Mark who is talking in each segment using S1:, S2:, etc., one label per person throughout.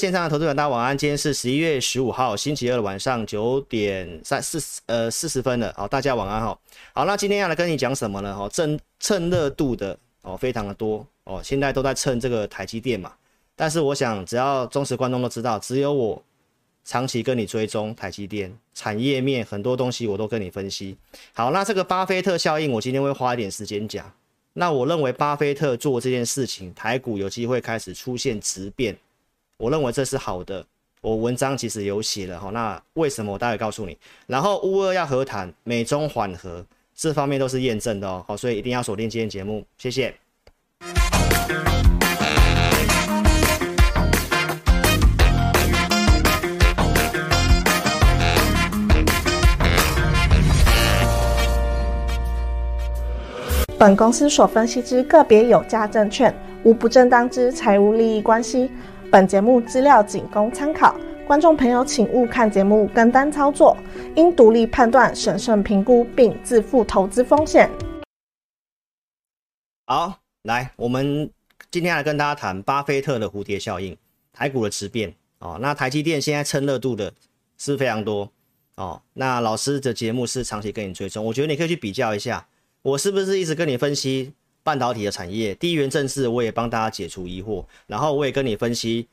S1: 线上的投资者大家晚安，今天是十一月十五号星期二的晚上九点三四呃四十分了，好，大家晚安哈。好，那今天要来跟你讲什么呢？哦，趁趁热度的哦，非常的多哦，现在都在蹭这个台积电嘛。但是我想，只要忠实观众都知道，只有我长期跟你追踪台积电产业面很多东西，我都跟你分析。好，那这个巴菲特效应，我今天会花一点时间讲。那我认为巴菲特做这件事情，台股有机会开始出现质变。我认为这是好的，我文章其实有写了哈。那为什么我待会告诉你？然后乌俄要和谈，美中缓和，这方面都是验证的哦。好，所以一定要锁定今天节目，谢谢。
S2: 本公司所分析之个别有价证券，无不正当之财务利益关系。本节目资料仅供参考，观众朋友请勿看节目跟单操作，应独立判断、审慎评估并自负投资风险。
S1: 好，来，我们今天来跟大家谈巴菲特的蝴蝶效应，台股的质变哦。那台积电现在蹭热度的是非常多哦。那老师的节目是长期跟你追踪，我觉得你可以去比较一下，我是不是一直跟你分析？半导体的产业，地缘政治我也帮大家解除疑惑，然后我也跟你分析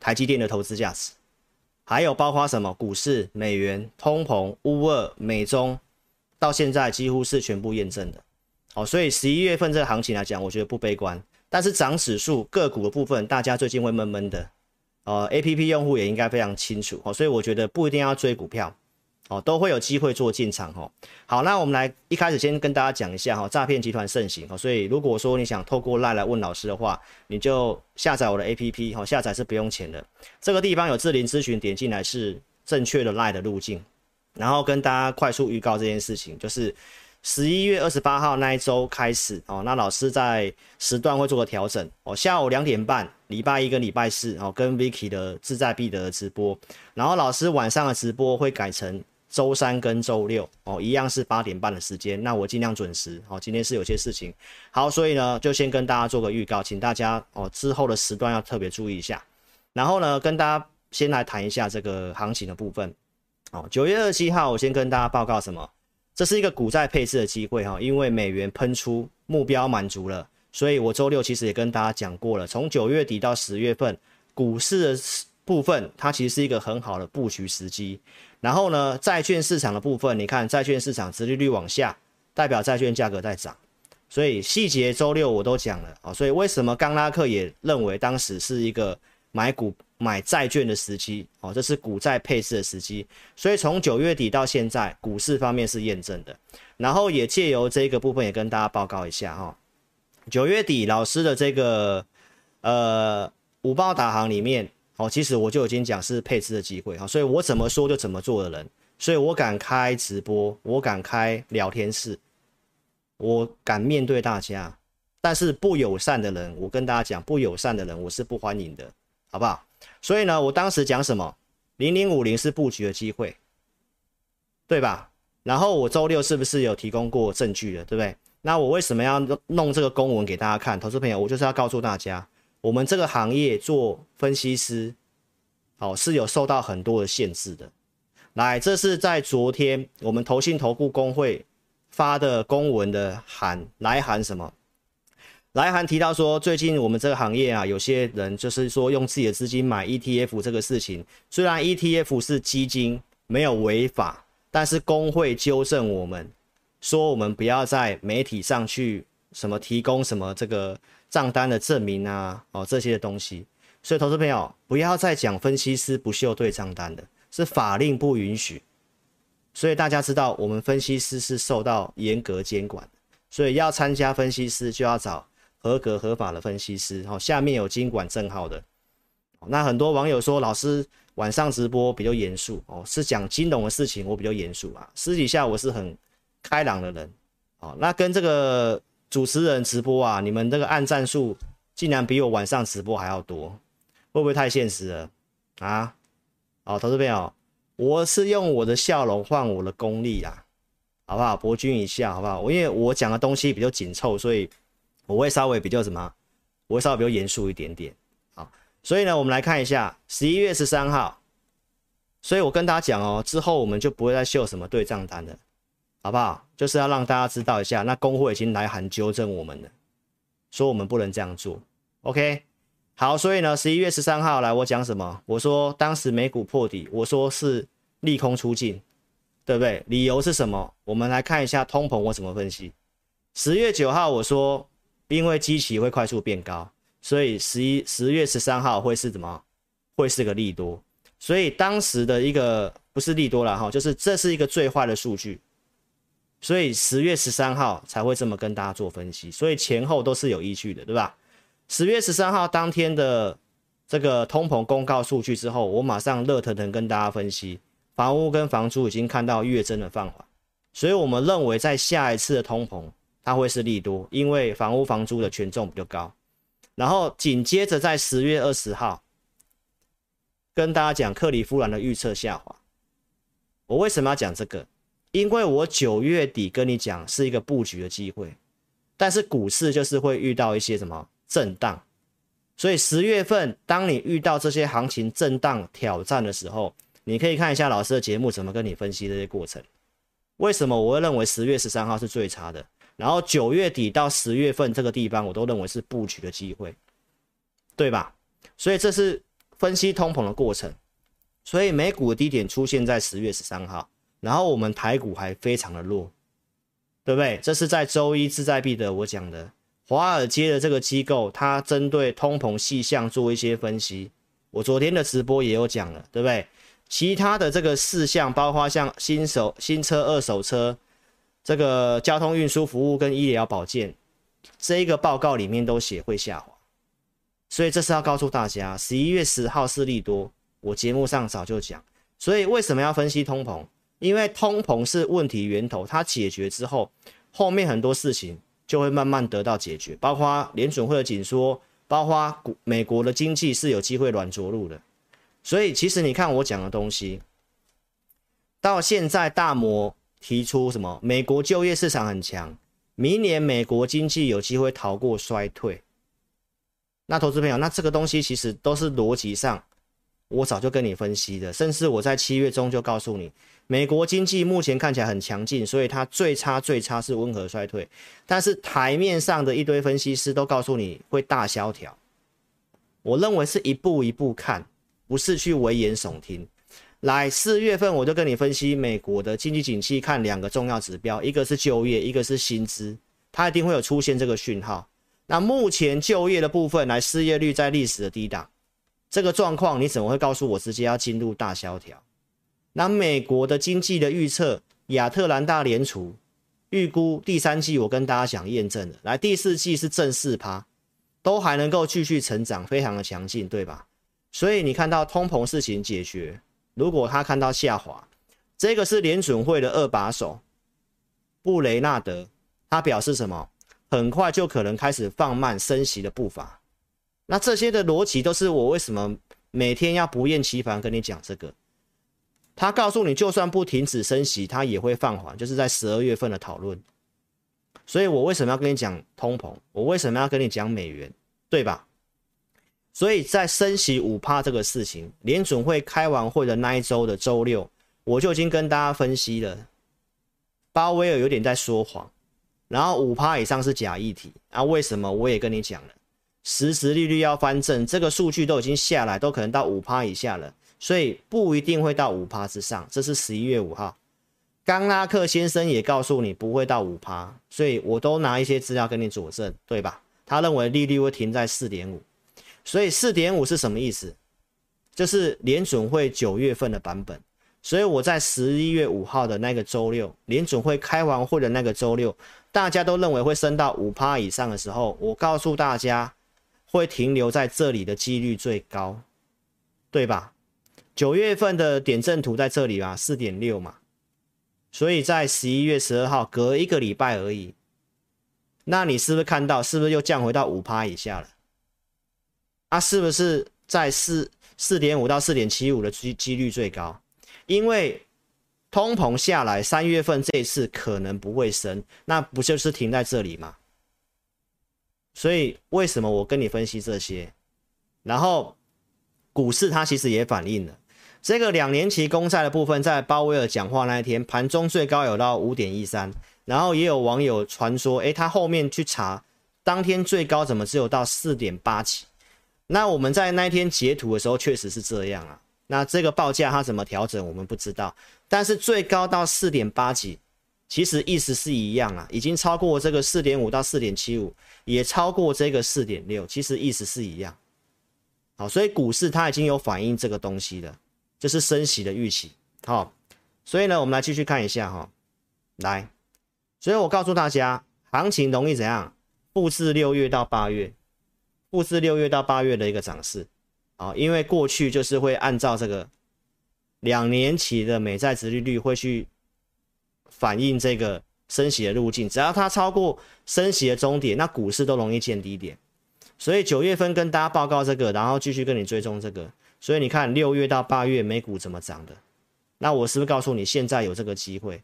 S1: 台积电的投资价值，还有包括什么股市、美元、通膨、乌俄、美中，到现在几乎是全部验证的。哦，所以十一月份这个行情来讲，我觉得不悲观。但是涨指数个股的部分，大家最近会闷闷的，呃，APP 用户也应该非常清楚。哦，所以我觉得不一定要追股票。哦，都会有机会做进场哦。好，那我们来一开始先跟大家讲一下哈，诈骗集团盛行哦，所以如果说你想透过 lie 来问老师的话，你就下载我的 APP 哈，下载是不用钱的。这个地方有智林咨询，点进来是正确的 lie 的路径。然后跟大家快速预告这件事情，就是十一月二十八号那一周开始哦，那老师在时段会做个调整哦，下午两点半，礼拜一跟礼拜四哦，跟 Vicky 的志在必得的直播，然后老师晚上的直播会改成。周三跟周六哦，一样是八点半的时间，那我尽量准时哦。今天是有些事情，好，所以呢，就先跟大家做个预告，请大家哦之后的时段要特别注意一下。然后呢，跟大家先来谈一下这个行情的部分。哦，九月二十七号，我先跟大家报告什么？这是一个股债配置的机会哈，因为美元喷出目标满足了，所以我周六其实也跟大家讲过了，从九月底到十月份股市的部分，它其实是一个很好的布局时机。然后呢，债券市场的部分，你看债券市场殖利率往下，代表债券价格在涨，所以细节周六我都讲了啊。所以为什么刚拉克也认为当时是一个买股买债券的时机哦，这是股债配置的时机。所以从九月底到现在，股市方面是验证的。然后也借由这个部分也跟大家报告一下哈，九月底老师的这个呃五报导航里面。哦，其实我就已经讲是配置的机会哈，所以我怎么说就怎么做的人，所以我敢开直播，我敢开聊天室，我敢面对大家，但是不友善的人，我跟大家讲，不友善的人我是不欢迎的，好不好？所以呢，我当时讲什么？零零五零是布局的机会，对吧？然后我周六是不是有提供过证据的，对不对？那我为什么要弄这个公文给大家看？投资朋友，我就是要告诉大家。我们这个行业做分析师，哦，是有受到很多的限制的。来，这是在昨天我们投信投顾公会发的公文的函，来函什么？来函提到说，最近我们这个行业啊，有些人就是说用自己的资金买 ETF 这个事情，虽然 ETF 是基金，没有违法，但是工会纠正我们，说我们不要在媒体上去什么提供什么这个。账单的证明啊，哦，这些东西，所以投资朋友不要再讲分析师不秀对账单的，是法令不允许。所以大家知道，我们分析师是受到严格监管，所以要参加分析师就要找合格合法的分析师，哦，下面有金管证号的。那很多网友说，老师晚上直播比较严肃，哦，是讲金融的事情，我比较严肃啊，私底下我是很开朗的人，哦，那跟这个。主持人直播啊，你们这个按赞数竟然比我晚上直播还要多，会不会太现实了啊？好，投资朋友，我是用我的笑容换我的功力啊，好不好？博君一笑，好不好？我因为我讲的东西比较紧凑，所以我会稍微比较什么？我会稍微比较严肃一点点。好，所以呢，我们来看一下十一月十三号。所以我跟大家讲哦，之后我们就不会再秀什么对账单了，好不好？就是要让大家知道一下，那工会已经来函纠正我们了，说我们不能这样做。OK，好，所以呢，十一月十三号来我讲什么？我说当时美股破底，我说是利空出尽，对不对？理由是什么？我们来看一下通膨我怎么分析。十月九号我说，因为基期会快速变高。所以十一十月十三号会是怎么？会是个利多。所以当时的一个不是利多了哈，就是这是一个最坏的数据。所以十月十三号才会这么跟大家做分析。所以前后都是有依据的，对吧？十月十三号当天的这个通膨公告数据之后，我马上热腾腾跟大家分析，房屋跟房租已经看到月增的放缓。所以我们认为在下一次的通膨它会是利多，因为房屋房租的权重比较高。然后紧接着在十月二十号跟大家讲克里夫兰的预测下滑。我为什么要讲这个？因为我九月底跟你讲是一个布局的机会，但是股市就是会遇到一些什么震荡，所以十月份当你遇到这些行情震荡挑战的时候，你可以看一下老师的节目怎么跟你分析这些过程。为什么我会认为十月十三号是最差的？然后九月底到十月份这个地方，我都认为是布局的机会，对吧？所以这是分析通膨的过程。所以美股的低点出现在十月十三号，然后我们台股还非常的弱，对不对？这是在周一志在必得我讲的，华尔街的这个机构，它针对通膨细项做一些分析。我昨天的直播也有讲了，对不对？其他的这个事项，包括像新手新车、二手车。这个交通运输服务跟医疗保健，这一个报告里面都写会下滑，所以这是要告诉大家，十一月十号是利多，我节目上早就讲。所以为什么要分析通膨？因为通膨是问题源头，它解决之后，后面很多事情就会慢慢得到解决，包括联准会的紧缩，包括美国的经济是有机会软着陆的。所以其实你看我讲的东西，到现在大摩。提出什么？美国就业市场很强，明年美国经济有机会逃过衰退。那投资朋友，那这个东西其实都是逻辑上，我早就跟你分析的，甚至我在七月中就告诉你，美国经济目前看起来很强劲，所以它最差最差是温和衰退。但是台面上的一堆分析师都告诉你会大萧条，我认为是一步一步看，不是去危言耸听。来四月份，我就跟你分析美国的经济景气，看两个重要指标，一个是就业，一个是薪资，它一定会有出现这个讯号。那目前就业的部分，来失业率在历史的低档，这个状况你怎么会告诉我直接要进入大萧条？那美国的经济的预测，亚特兰大联储预估第三季，我跟大家讲验证了，来第四季是正四趴，都还能够继续成长，非常的强劲，对吧？所以你看到通膨事情解决。如果他看到下滑，这个是联准会的二把手布雷纳德，他表示什么？很快就可能开始放慢升息的步伐。那这些的逻辑都是我为什么每天要不厌其烦跟你讲这个。他告诉你，就算不停止升息，他也会放缓，就是在十二月份的讨论。所以我为什么要跟你讲通膨？我为什么要跟你讲美元？对吧？所以在升息五趴这个事情，联准会开完会的那一周的周六，我就已经跟大家分析了，鲍威尔有点在说谎，然后五趴以上是假议题啊？为什么？我也跟你讲了，实时利率要翻正，这个数据都已经下来，都可能到五趴以下了，所以不一定会到五趴之上。这是十一月五号，冈拉克先生也告诉你不会到五趴，所以我都拿一些资料跟你佐证，对吧？他认为利率会停在四点五。所以四点五是什么意思？就是联准会九月份的版本。所以我在十一月五号的那个周六，联准会开完会的那个周六，大家都认为会升到五趴以上的时候，我告诉大家会停留在这里的几率最高，对吧？九月份的点阵图在这里啊，四点六嘛。所以在十一月十二号隔一个礼拜而已，那你是不是看到，是不是又降回到五趴以下了？啊、是不是在四四点五到四点七五的机几率最高？因为通膨下来，三月份这一次可能不会升，那不就是停在这里吗？所以为什么我跟你分析这些？然后股市它其实也反映了这个两年期公债的部分，在鲍威尔讲话那一天，盘中最高有到五点一三，然后也有网友传说，诶，他后面去查，当天最高怎么只有到四点八几？那我们在那一天截图的时候，确实是这样啊。那这个报价它怎么调整，我们不知道，但是最高到四点八几，其实意思是一样啊，已经超过这个四点五到四点七五，也超过这个四点六，其实意思是一样。好，所以股市它已经有反映这个东西了，就是升息的预期。好，所以呢，我们来继续看一下哈，来，所以我告诉大家，行情容易怎样？复制六月到八月，复制六月到八月的一个涨势啊，因为过去就是会按照这个两年期的美债殖利率会去反映这个升息的路径，只要它超过升息的终点，那股市都容易见低点。所以九月份跟大家报告这个，然后继续跟你追踪这个。所以你看六月到八月美股怎么涨的？那我是不是告诉你现在有这个机会？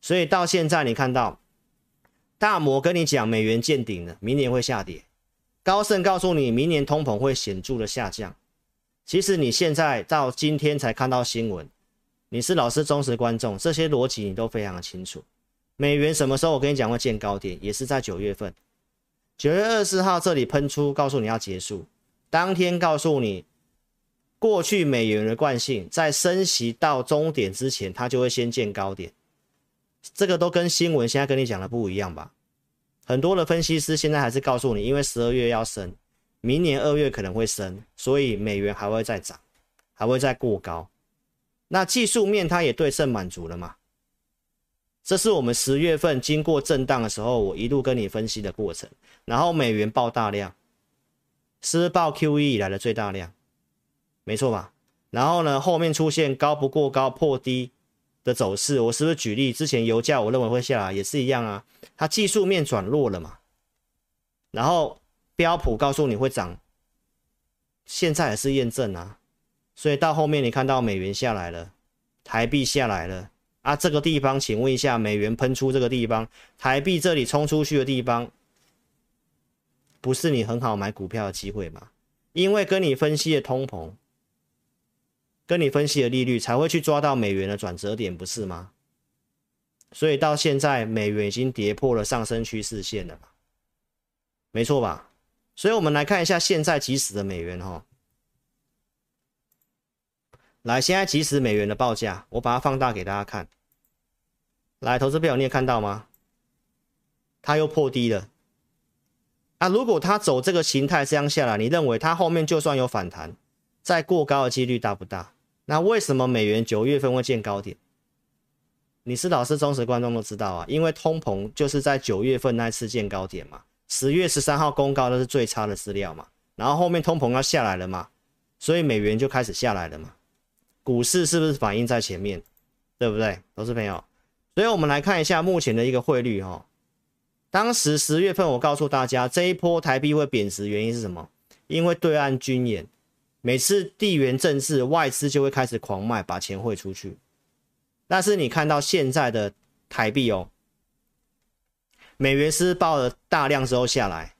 S1: 所以到现在你看到大摩跟你讲美元见顶了，明年会下跌。高盛告诉你明年通膨会显著的下降。其实你现在到今天才看到新闻，你是老师忠实观众，这些逻辑你都非常的清楚。美元什么时候我跟你讲会见高点，也是在九月份。九月二十号这里喷出，告诉你要结束。当天告诉你，过去美元的惯性，在升息到终点之前，它就会先见高点。这个都跟新闻现在跟你讲的不一样吧？很多的分析师现在还是告诉你，因为十二月要升，明年二月可能会升，所以美元还会再涨，还会再过高。那技术面它也对称满足了嘛？这是我们十月份经过震荡的时候，我一路跟你分析的过程。然后美元爆大量，是爆 QE 以来的最大量，没错吧？然后呢，后面出现高不过高破低的走势，我是不是举例之前油价我认为会下来，也是一样啊？它技术面转弱了嘛？然后标普告诉你会涨，现在也是验证啊。所以到后面你看到美元下来了，台币下来了。啊，这个地方，请问一下，美元喷出这个地方，台币这里冲出去的地方，不是你很好买股票的机会吗？因为跟你分析的通膨，跟你分析的利率，才会去抓到美元的转折点，不是吗？所以到现在，美元已经跌破了上升趋势线了嘛，没错吧？所以我们来看一下现在即时的美元哈。来，现在即时美元的报价，我把它放大给大家看。来，投资朋友，你也看到吗？它又破低了。啊，如果它走这个形态这样下来，你认为它后面就算有反弹，再过高的几率大不大？那为什么美元九月份会见高点？你是老师忠实观众都知道啊，因为通膨就是在九月份那次见高点嘛，十月十三号公告那是最差的资料嘛，然后后面通膨要下来了嘛，所以美元就开始下来了嘛。股市是不是反映在前面，对不对，投资朋友？所以我们来看一下目前的一个汇率哈。当时十月份我告诉大家，这一波台币会贬值，原因是什么？因为对岸军演，每次地缘政治，外资就会开始狂卖，把钱汇出去。但是你看到现在的台币哦，美元是爆了大量之后下来，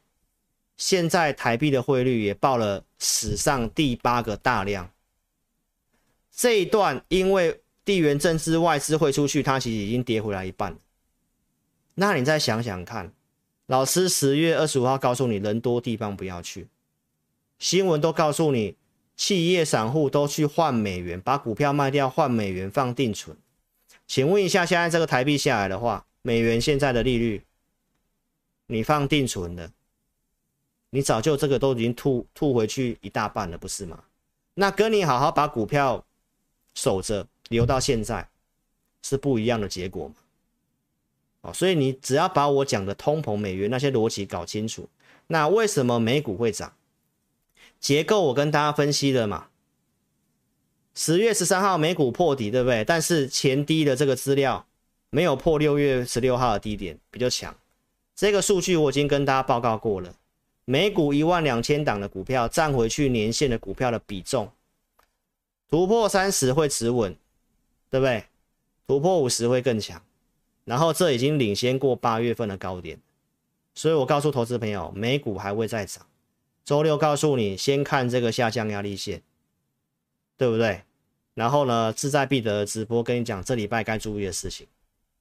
S1: 现在台币的汇率也报了史上第八个大量。这一段因为地缘政治外资汇出去，它其实已经跌回来一半。那你再想想看，老师十月二十五号告诉你，人多地方不要去，新闻都告诉你，企业散户都去换美元，把股票卖掉换美元放定存。请问一下，现在这个台币下来的话，美元现在的利率，你放定存的，你早就这个都已经吐吐回去一大半了，不是吗？那跟你好好把股票守着留到现在是不一样的结果嘛？哦，所以你只要把我讲的通膨、美元那些逻辑搞清楚，那为什么美股会涨？结构我跟大家分析了嘛。十月十三号美股破底，对不对？但是前低的这个资料没有破六月十六号的低点，比较强。这个数据我已经跟大家报告过了，美股一万两千档的股票占回去年线的股票的比重。突破三十会持稳，对不对？突破五十会更强，然后这已经领先过八月份的高点，所以我告诉投资朋友，美股还会再涨。周六告诉你，先看这个下降压力线，对不对？然后呢，志在必得的直播跟你讲这礼拜该注意的事情，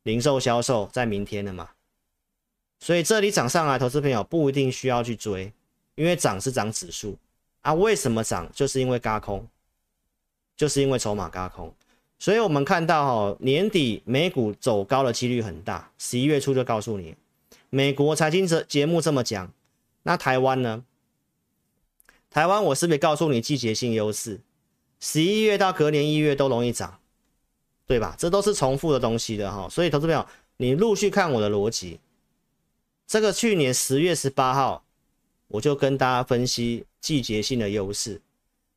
S1: 零售销售在明天了嘛，所以这里涨上来，投资朋友不一定需要去追，因为涨是涨指数啊。为什么涨？就是因为轧空，就是因为筹码轧空。所以我们看到哈，年底美股走高的几率很大。十一月初就告诉你，美国财经节节目这么讲，那台湾呢？台湾我是不是告诉你季节性优势？十一月到隔年一月都容易涨，对吧？这都是重复的东西的哈。所以投资朋友，你陆续看我的逻辑。这个去年十月十八号，我就跟大家分析季节性的优势，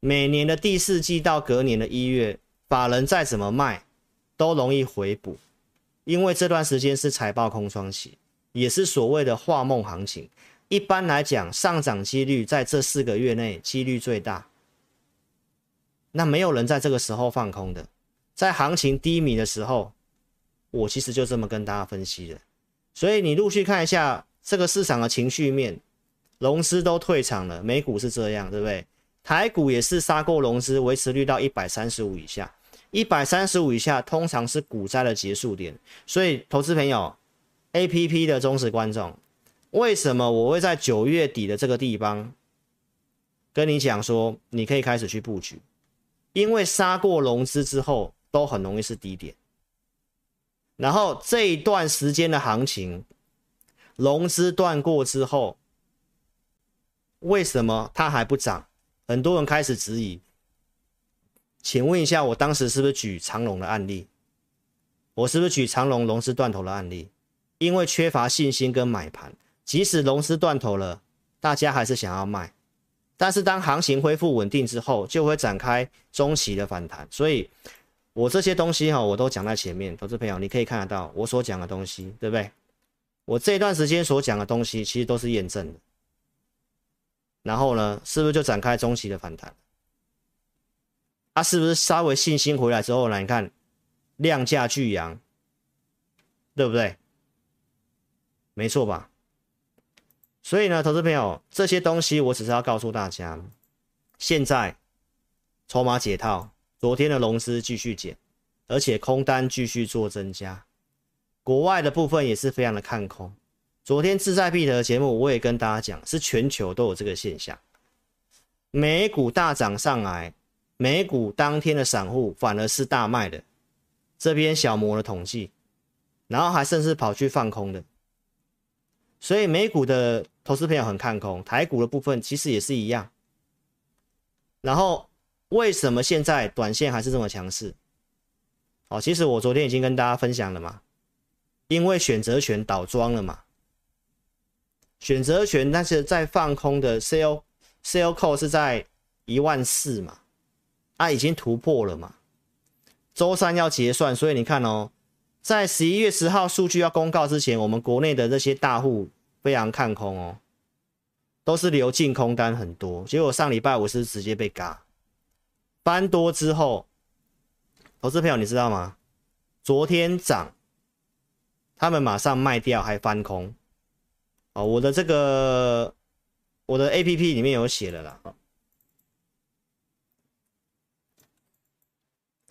S1: 每年的第四季到隔年的一月。法人再怎么卖，都容易回补，因为这段时间是财报空窗期，也是所谓的画梦行情。一般来讲，上涨几率在这四个月内几率最大。那没有人在这个时候放空的，在行情低迷的时候，我其实就这么跟大家分析的。所以你陆续看一下这个市场的情绪面，融资都退场了，美股是这样，对不对？台股也是杀过融资，维持率到一百三十五以下。一百三十五以下，通常是股灾的结束点。所以，投资朋友，APP 的忠实观众，为什么我会在九月底的这个地方跟你讲说，你可以开始去布局？因为杀过融资之后，都很容易是低点。然后这一段时间的行情，融资断过之后，为什么它还不涨？很多人开始质疑。请问一下，我当时是不是举长龙的案例？我是不是举长龙融资断头的案例？因为缺乏信心跟买盘，即使融资断头了，大家还是想要卖。但是当行情恢复稳定之后，就会展开中期的反弹。所以，我这些东西哈，我都讲在前面，投资朋友你可以看得到我所讲的东西，对不对？我这段时间所讲的东西，其实都是验证的。然后呢，是不是就展开中期的反弹？它、是不是稍微信心回来之后呢？你看量价俱扬，对不对？没错吧？所以呢，投资朋友，这些东西我只是要告诉大家，现在筹码解套，昨天的融资继续减，而且空单继续做增加，国外的部分也是非常的看空。昨天志在必得的节目我也跟大家讲，是全球都有这个现象，美股大涨上来。美股当天的散户反而是大卖的，这边小摩的统计，然后还甚至跑去放空的，所以美股的投资朋友很看空，台股的部分其实也是一样。然后为什么现在短线还是这么强势？哦，其实我昨天已经跟大家分享了嘛，因为选择权倒装了嘛，选择权那是在放空的 sell sell call 是在一万四嘛。它、啊、已经突破了嘛？周三要结算，所以你看哦，在十一月十号数据要公告之前，我们国内的这些大户非常看空哦，都是流进空单很多。结果上礼拜五是直接被嘎翻多之后，投资朋友你知道吗？昨天涨，他们马上卖掉还翻空哦。我的这个我的 APP 里面有写了啦。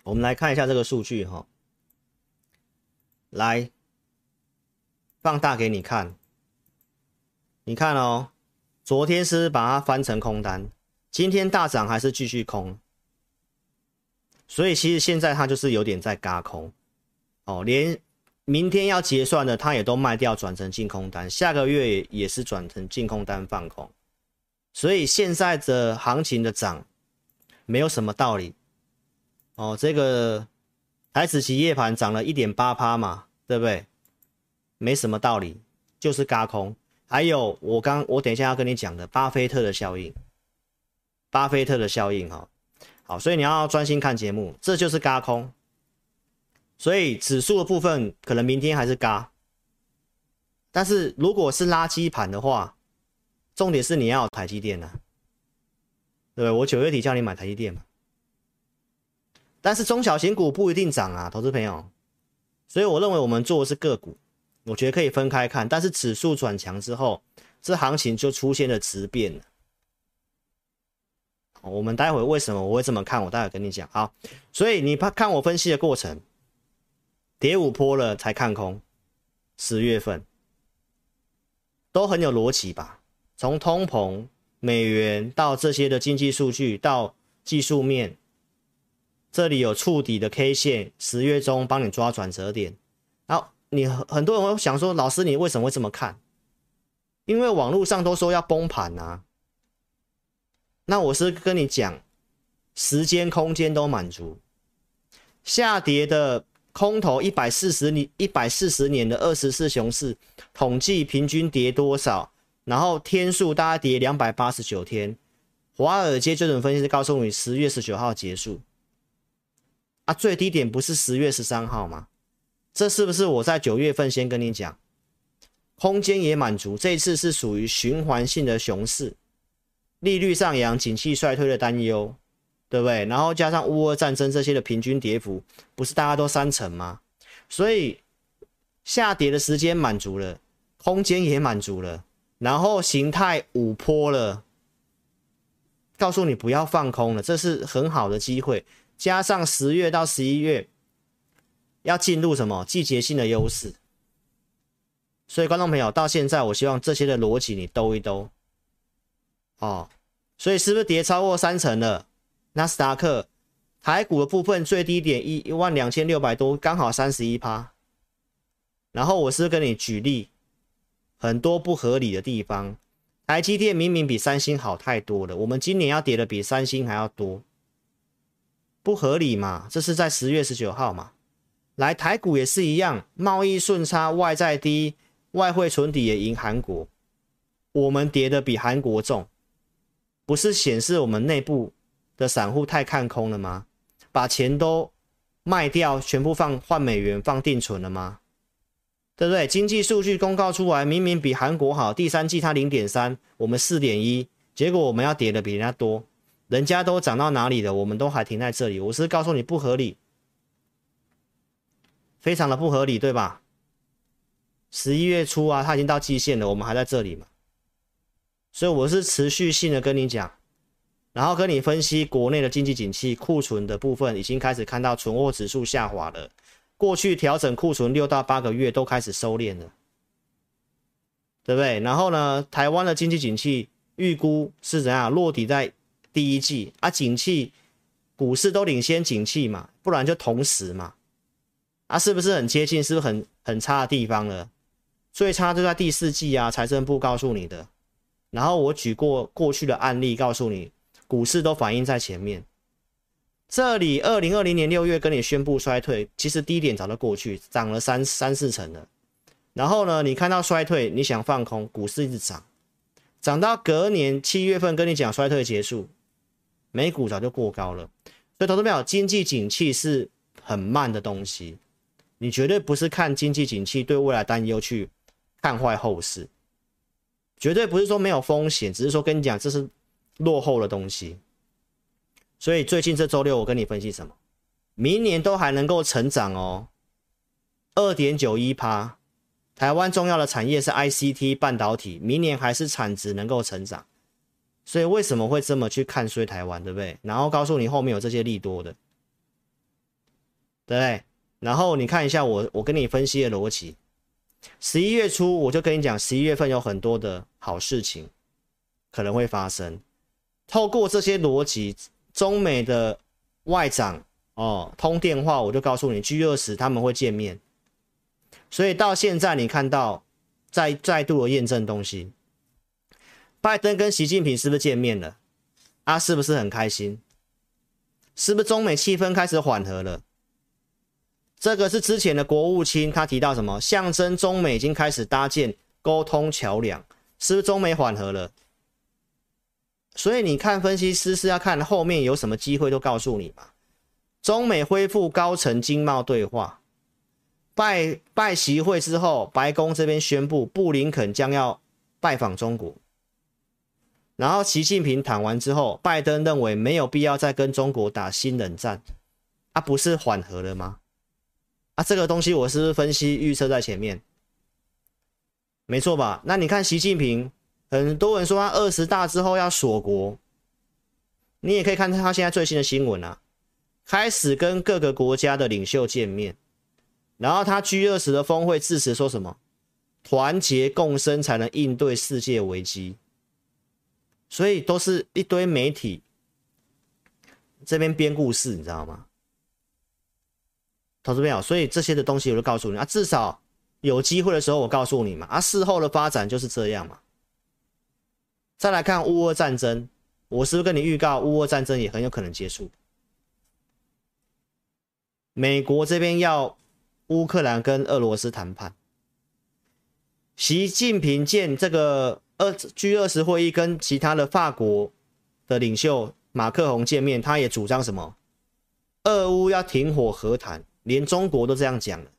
S1: 我们来看一下这个数据哈，来放大给你看。你看哦，昨天是把它翻成空单，今天大涨还是继续空，所以其实现在它就是有点在嘎空哦。连明天要结算的，它也都卖掉转成净空单，下个月也是转成净空单放空，所以现在的行情的涨没有什么道理。哦，这个台子期夜盘涨了一点八趴嘛，对不对？没什么道理，就是轧空。还有我刚我等一下要跟你讲的巴菲特的效应，巴菲特的效应哈、哦，好，所以你要专心看节目，这就是轧空。所以指数的部分可能明天还是轧，但是如果是垃圾盘的话，重点是你要台积电呐、啊，对不？我九月底叫你买台积电嘛。但是中小型股不一定涨啊，投资朋友，所以我认为我们做的是个股，我觉得可以分开看。但是指数转强之后，这行情就出现了质变了。我们待会为什么我会这么看，我待会跟你讲。好，所以你看我分析的过程，跌五波了才看空，十月份都很有逻辑吧？从通膨、美元到这些的经济数据到技术面，这里有触底的 K 线，十月中帮你抓转折点。然后你很多人会想说，老师你为什么会这么看？因为网络上都说要崩盘啊。那我是跟你讲，时间空间都满足，下跌的空头一百四十年一百四十年的二十四熊市，统计平均跌多少？然后天数大概跌两百八十九天。华尔街这种分析师告诉你，十月十九号结束。啊，最低点不是十月十三号吗？这是不是我在九月份先跟你讲？空间也满足，这一次是属于循环性的熊市。利率上扬，景气衰退的担忧，对不对？然后加上乌俄战争这些的平均跌幅，不是大家都三成吗？所以下跌的时间满足了，空间也满足了，然后形态五波了，告诉你不要放空了，这是很好的机会。加上十月到十一月要进入什么季节性的优势，所以观众朋友到现在，我希望这些的逻辑你兜一兜。哦，所以是不是跌超过三成了？纳斯达克台股的部分最低点一一万两千六百多，刚好三十一趴。然后我是不是跟你举例很多不合理的地方，台积电明明比三星好太多了，我们今年要跌的比三星还要多，不合理嘛？这是在十月十九号嘛？来台股也是一样，贸易顺差外债低，外汇存底也赢韩国，我们跌的比韩国重。不是显示我们内部的散户太看空了吗？把钱都卖掉，全部放换美元放定存了吗？对不对？经济数据公告出来，明明比韩国好，第三季它零点三，我们四点一，结果我们要跌的比人家多，人家都涨到哪里了，我们都还停在这里。我是告诉你不合理，非常的不合理，对吧？十一月初啊，它已经到季线了，我们还在这里嘛？所以我是持续性的跟你讲，然后跟你分析国内的经济景气库存的部分已经开始看到存货指数下滑了。过去调整库存六到八个月都开始收敛了，对不对？然后呢，台湾的经济景气预估是怎样落底在第一季啊？景气股市都领先景气嘛，不然就同时嘛，啊，是不是很接近？是不是很很差的地方了？最差就在第四季啊，财政部告诉你的。然后我举过过去的案例，告诉你，股市都反映在前面。这里二零二零年六月跟你宣布衰退，其实低点早就过去，涨了三三四成了。然后呢，你看到衰退，你想放空，股市一直涨，涨到隔年七月份跟你讲衰退结束，美股早就过高了。所以投资朋友，经济景气是很慢的东西，你绝对不是看经济景气对未来担忧去看坏后市。绝对不是说没有风险，只是说跟你讲这是落后的东西。所以最近这周六我跟你分析什么？明年都还能够成长哦，二点九一趴。台湾重要的产业是 ICT 半导体，明年还是产值能够成长。所以为什么会这么去看衰台湾，对不对？然后告诉你后面有这些利多的，对不对？然后你看一下我我跟你分析的逻辑。十一月初我就跟你讲，十一月份有很多的好事情可能会发生。透过这些逻辑，中美的外长哦通电话，我就告诉你，G20 他们会见面。所以到现在你看到再再度的验证东西，拜登跟习近平是不是见面了？啊，是不是很开心？是不是中美气氛开始缓和了？这个是之前的国务卿，他提到什么？象征中美已经开始搭建沟通桥梁，是不是中美缓和了？所以你看，分析师是要看后面有什么机会，都告诉你嘛。中美恢复高层经贸对话，拜拜习会之后，白宫这边宣布布林肯将要拜访中国，然后习近平谈完之后，拜登认为没有必要再跟中国打新冷战，啊，不是缓和了吗？啊，这个东西我是不是分析预测在前面？没错吧？那你看习近平，很多人说他二十大之后要锁国，你也可以看他现在最新的新闻啊，开始跟各个国家的领袖见面，然后他 G 二十的峰会致辞说什么？团结共生才能应对世界危机，所以都是一堆媒体这边编故事，你知道吗？投资朋友，所以这些的东西我就告诉你啊，至少有机会的时候我告诉你嘛，啊，事后的发展就是这样嘛。再来看乌俄战争，我是不是跟你预告乌俄战争也很有可能结束？美国这边要乌克兰跟俄罗斯谈判。习近平见这个二 G 二十会议，跟其他的法国的领袖马克宏见面，他也主张什么？俄乌要停火和谈，连中国都这样讲了。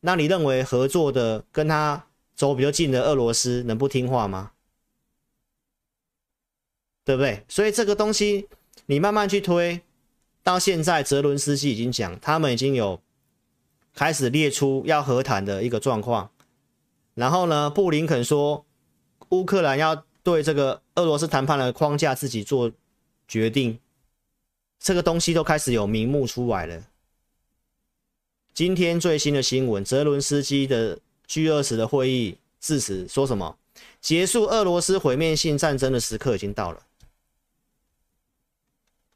S1: 那你认为合作的跟他走比较近的俄罗斯能不听话吗？对不对？所以这个东西你慢慢去推，到现在泽伦斯基已经讲，他们已经有开始列出要和谈的一个状况。然后呢，布林肯说，乌克兰要对这个俄罗斯谈判的框架自己做决定，这个东西都开始有名目出来了。今天最新的新闻，泽伦斯基的 G20 的会议致辞说什么？结束俄罗斯毁灭性战争的时刻已经到了。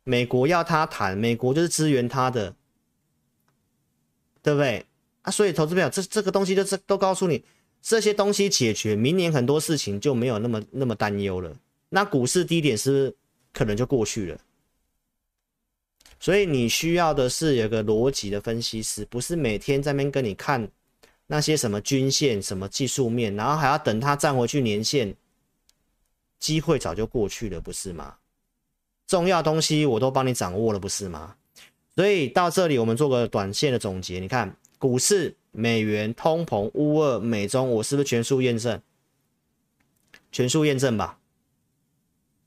S1: 美国要他谈，美国就是支援他的，对不对？啊，所以投资朋友，这这个东西就是都告诉你。这些东西解决，明年很多事情就没有那么那么担忧了。那股市低点是是可能就过去了？所以你需要的是有个逻辑的分析师，不是每天在那边跟你看那些什么均线、什么技术面，然后还要等它站回去年线，机会早就过去了，不是吗？重要东西我都帮你掌握了，不是吗？所以到这里我们做个短线的总结，你看股市。美元、通膨、乌俄、美中，我是不是全数验证？全数验证吧，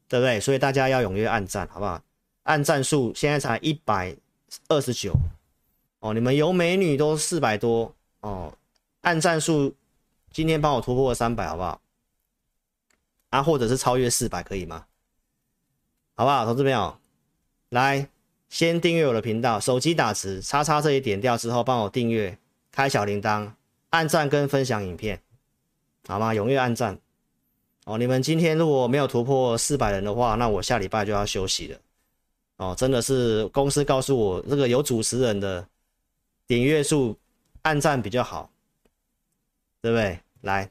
S1: 对不对？所以大家要踊跃按赞，好不好？按赞数现在才一百二十九哦，你们有美女都四百多哦，按赞数今天帮我突破三百，好不好？啊，或者是超越四百，可以吗？好不好？同志们友，来先订阅我的频道，手机打字叉叉这里点掉之后，帮我订阅。开小铃铛，按赞跟分享影片，好吗？踊跃按赞哦！你们今天如果没有突破四百人的话，那我下礼拜就要休息了哦。真的是公司告诉我，这个有主持人的点阅数按赞比较好，对不对？来，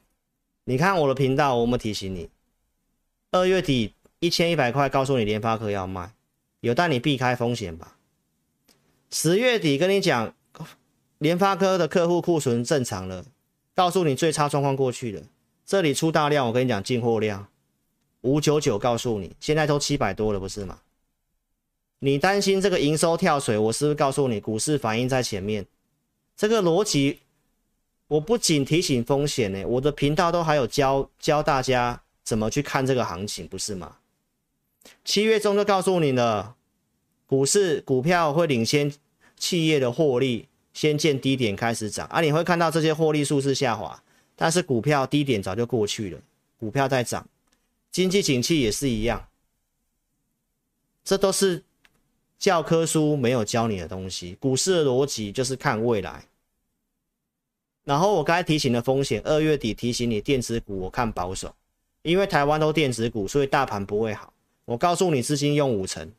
S1: 你看我的频道，我们提醒你，二月底一千一百块，告诉你联发科要卖，有带你避开风险吧？十月底跟你讲。联发科的客户库存正常了，告诉你最差状况过去了。这里出大量，我跟你讲进货量五九九，告诉你现在都七百多了，不是吗？你担心这个营收跳水，我是不是告诉你股市反应在前面？这个逻辑，我不仅提醒风险呢，我的频道都还有教教大家怎么去看这个行情，不是吗？七月中就告诉你了，股市股票会领先企业的获利。先见低点开始涨啊，你会看到这些获利数是下滑，但是股票低点早就过去了，股票在涨，经济景气也是一样，这都是教科书没有教你的东西。股市的逻辑就是看未来。然后我刚才提醒的风险，二月底提醒你电子股，我看保守，因为台湾都电子股，所以大盘不会好。我告诉你，资金用五成，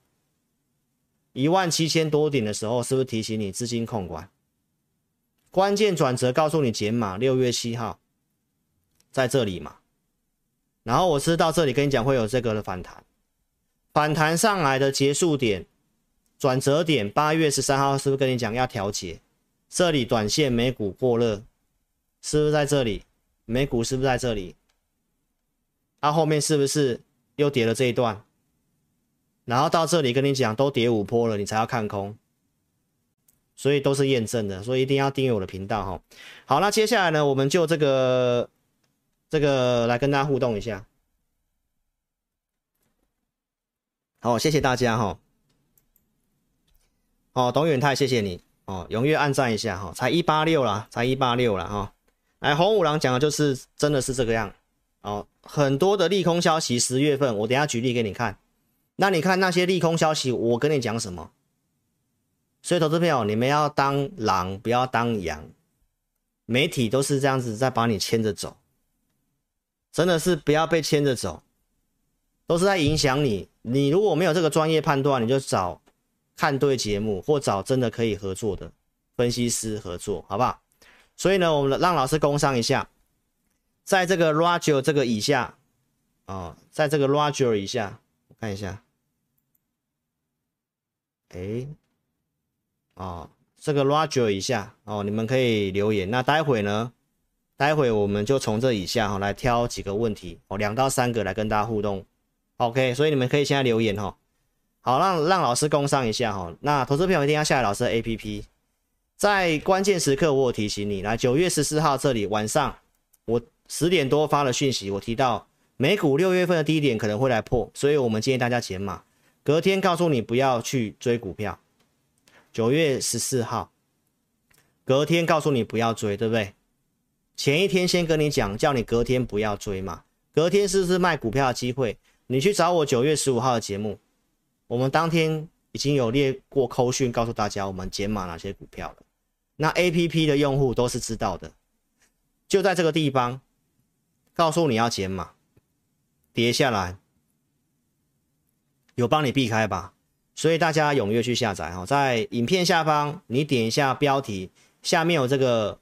S1: 一万七千多点的时候，是不是提醒你资金控管？关键转折告诉你减码，六月七号在这里嘛，然后我是到这里跟你讲会有这个的反弹，反弹上来的结束点，转折点八月十三号是不是跟你讲要调节？这里短线美股过热，是不是在这里？美股是不是在这里？它、后面是不是又跌了这一段？然后到这里跟你讲都跌五波了，你才要看空。所以都是验证的，所以一定要订阅我的频道哈。好，那接下来呢，我们就这个这个来跟大家互动一下。好，谢谢大家哈。哦，董远泰，谢谢你哦，踊跃按赞一下哈，才一八六啦，才一八六啦哈。来，红五郎讲的就是真的是这个样哦，很多的利空消息，十月份我等下举例给你看。那你看那些利空消息，我跟你讲什么？所以，投资朋友，你们要当狼，不要当羊。媒体都是这样子在把你牵着走，真的是不要被牵着走，都是在影响你。你如果没有这个专业判断，你就找看对节目，或找真的可以合作的分析师合作，好不好？所以呢，我们让老师工商一下，在这个 Roger 这个以下啊、哦，在这个 Roger 以下，我看一下，哎，啊、哦。这个 Roger 以下哦，你们可以留言。那待会呢？待会我们就从这以下哈、哦、来挑几个问题哦，两到三个来跟大家互动。OK，所以你们可以现在留言哈、哦。好，让让老师工商一下哈、哦。那投资朋友一定要下载老师的 APP，在关键时刻我有提醒你，来九月十四号这里晚上我十点多发了讯息，我提到美股六月份的低点可能会来破，所以我们建议大家减码。隔天告诉你不要去追股票。九月十四号，隔天告诉你不要追，对不对？前一天先跟你讲，叫你隔天不要追嘛。隔天是不是卖股票的机会？你去找我九月十五号的节目，我们当天已经有列过扣讯，告诉大家我们减码哪些股票了。那 APP 的用户都是知道的，就在这个地方告诉你要减码，跌下来有帮你避开吧。所以大家踊跃去下载哈，在影片下方你点一下标题，下面有这个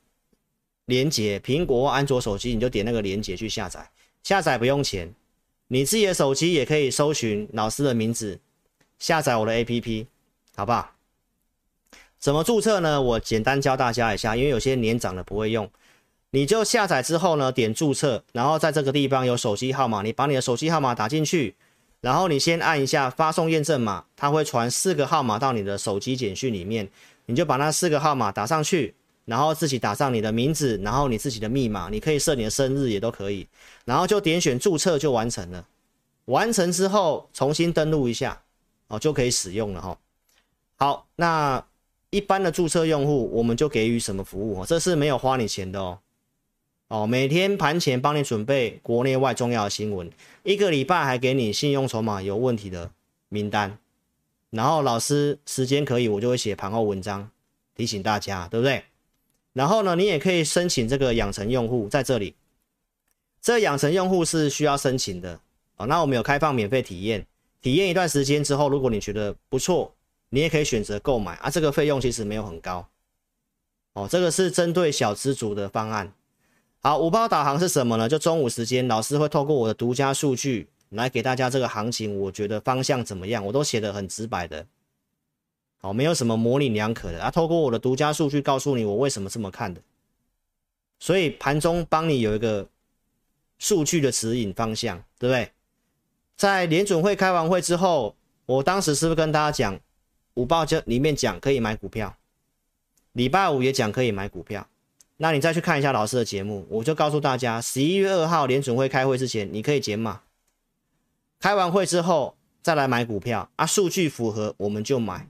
S1: 连接，苹果或安卓手机你就点那个连接去下载，下载不用钱，你自己的手机也可以搜寻老师的名字，下载我的 APP，好不好？怎么注册呢？我简单教大家一下，因为有些年长的不会用，你就下载之后呢，点注册，然后在这个地方有手机号码，你把你的手机号码打进去。然后你先按一下发送验证码，它会传四个号码到你的手机简讯里面，你就把那四个号码打上去，然后自己打上你的名字，然后你自己的密码，你可以设你的生日也都可以，然后就点选注册就完成了。完成之后重新登录一下，哦，就可以使用了哈。好，那一般的注册用户我们就给予什么服务？这是没有花你钱的哦。哦，每天盘前帮你准备国内外重要的新闻，一个礼拜还给你信用筹码有问题的名单，然后老师时间可以，我就会写盘后文章提醒大家，对不对？然后呢，你也可以申请这个养成用户，在这里，这养成用户是需要申请的哦。那我们有开放免费体验，体验一段时间之后，如果你觉得不错，你也可以选择购买啊。这个费用其实没有很高哦，这个是针对小资族的方案。好，五报导航是什么呢？就中午时间，老师会透过我的独家数据来给大家这个行情，我觉得方向怎么样，我都写的很直白的，好，没有什么模棱两可的啊。透过我的独家数据告诉你我为什么这么看的，所以盘中帮你有一个数据的指引方向，对不对？在联准会开完会之后，我当时是不是跟大家讲，五报就里面讲可以买股票，礼拜五也讲可以买股票。那你再去看一下老师的节目，我就告诉大家，十一月二号联准会开会之前，你可以减码，开完会之后再来买股票啊，数据符合我们就买，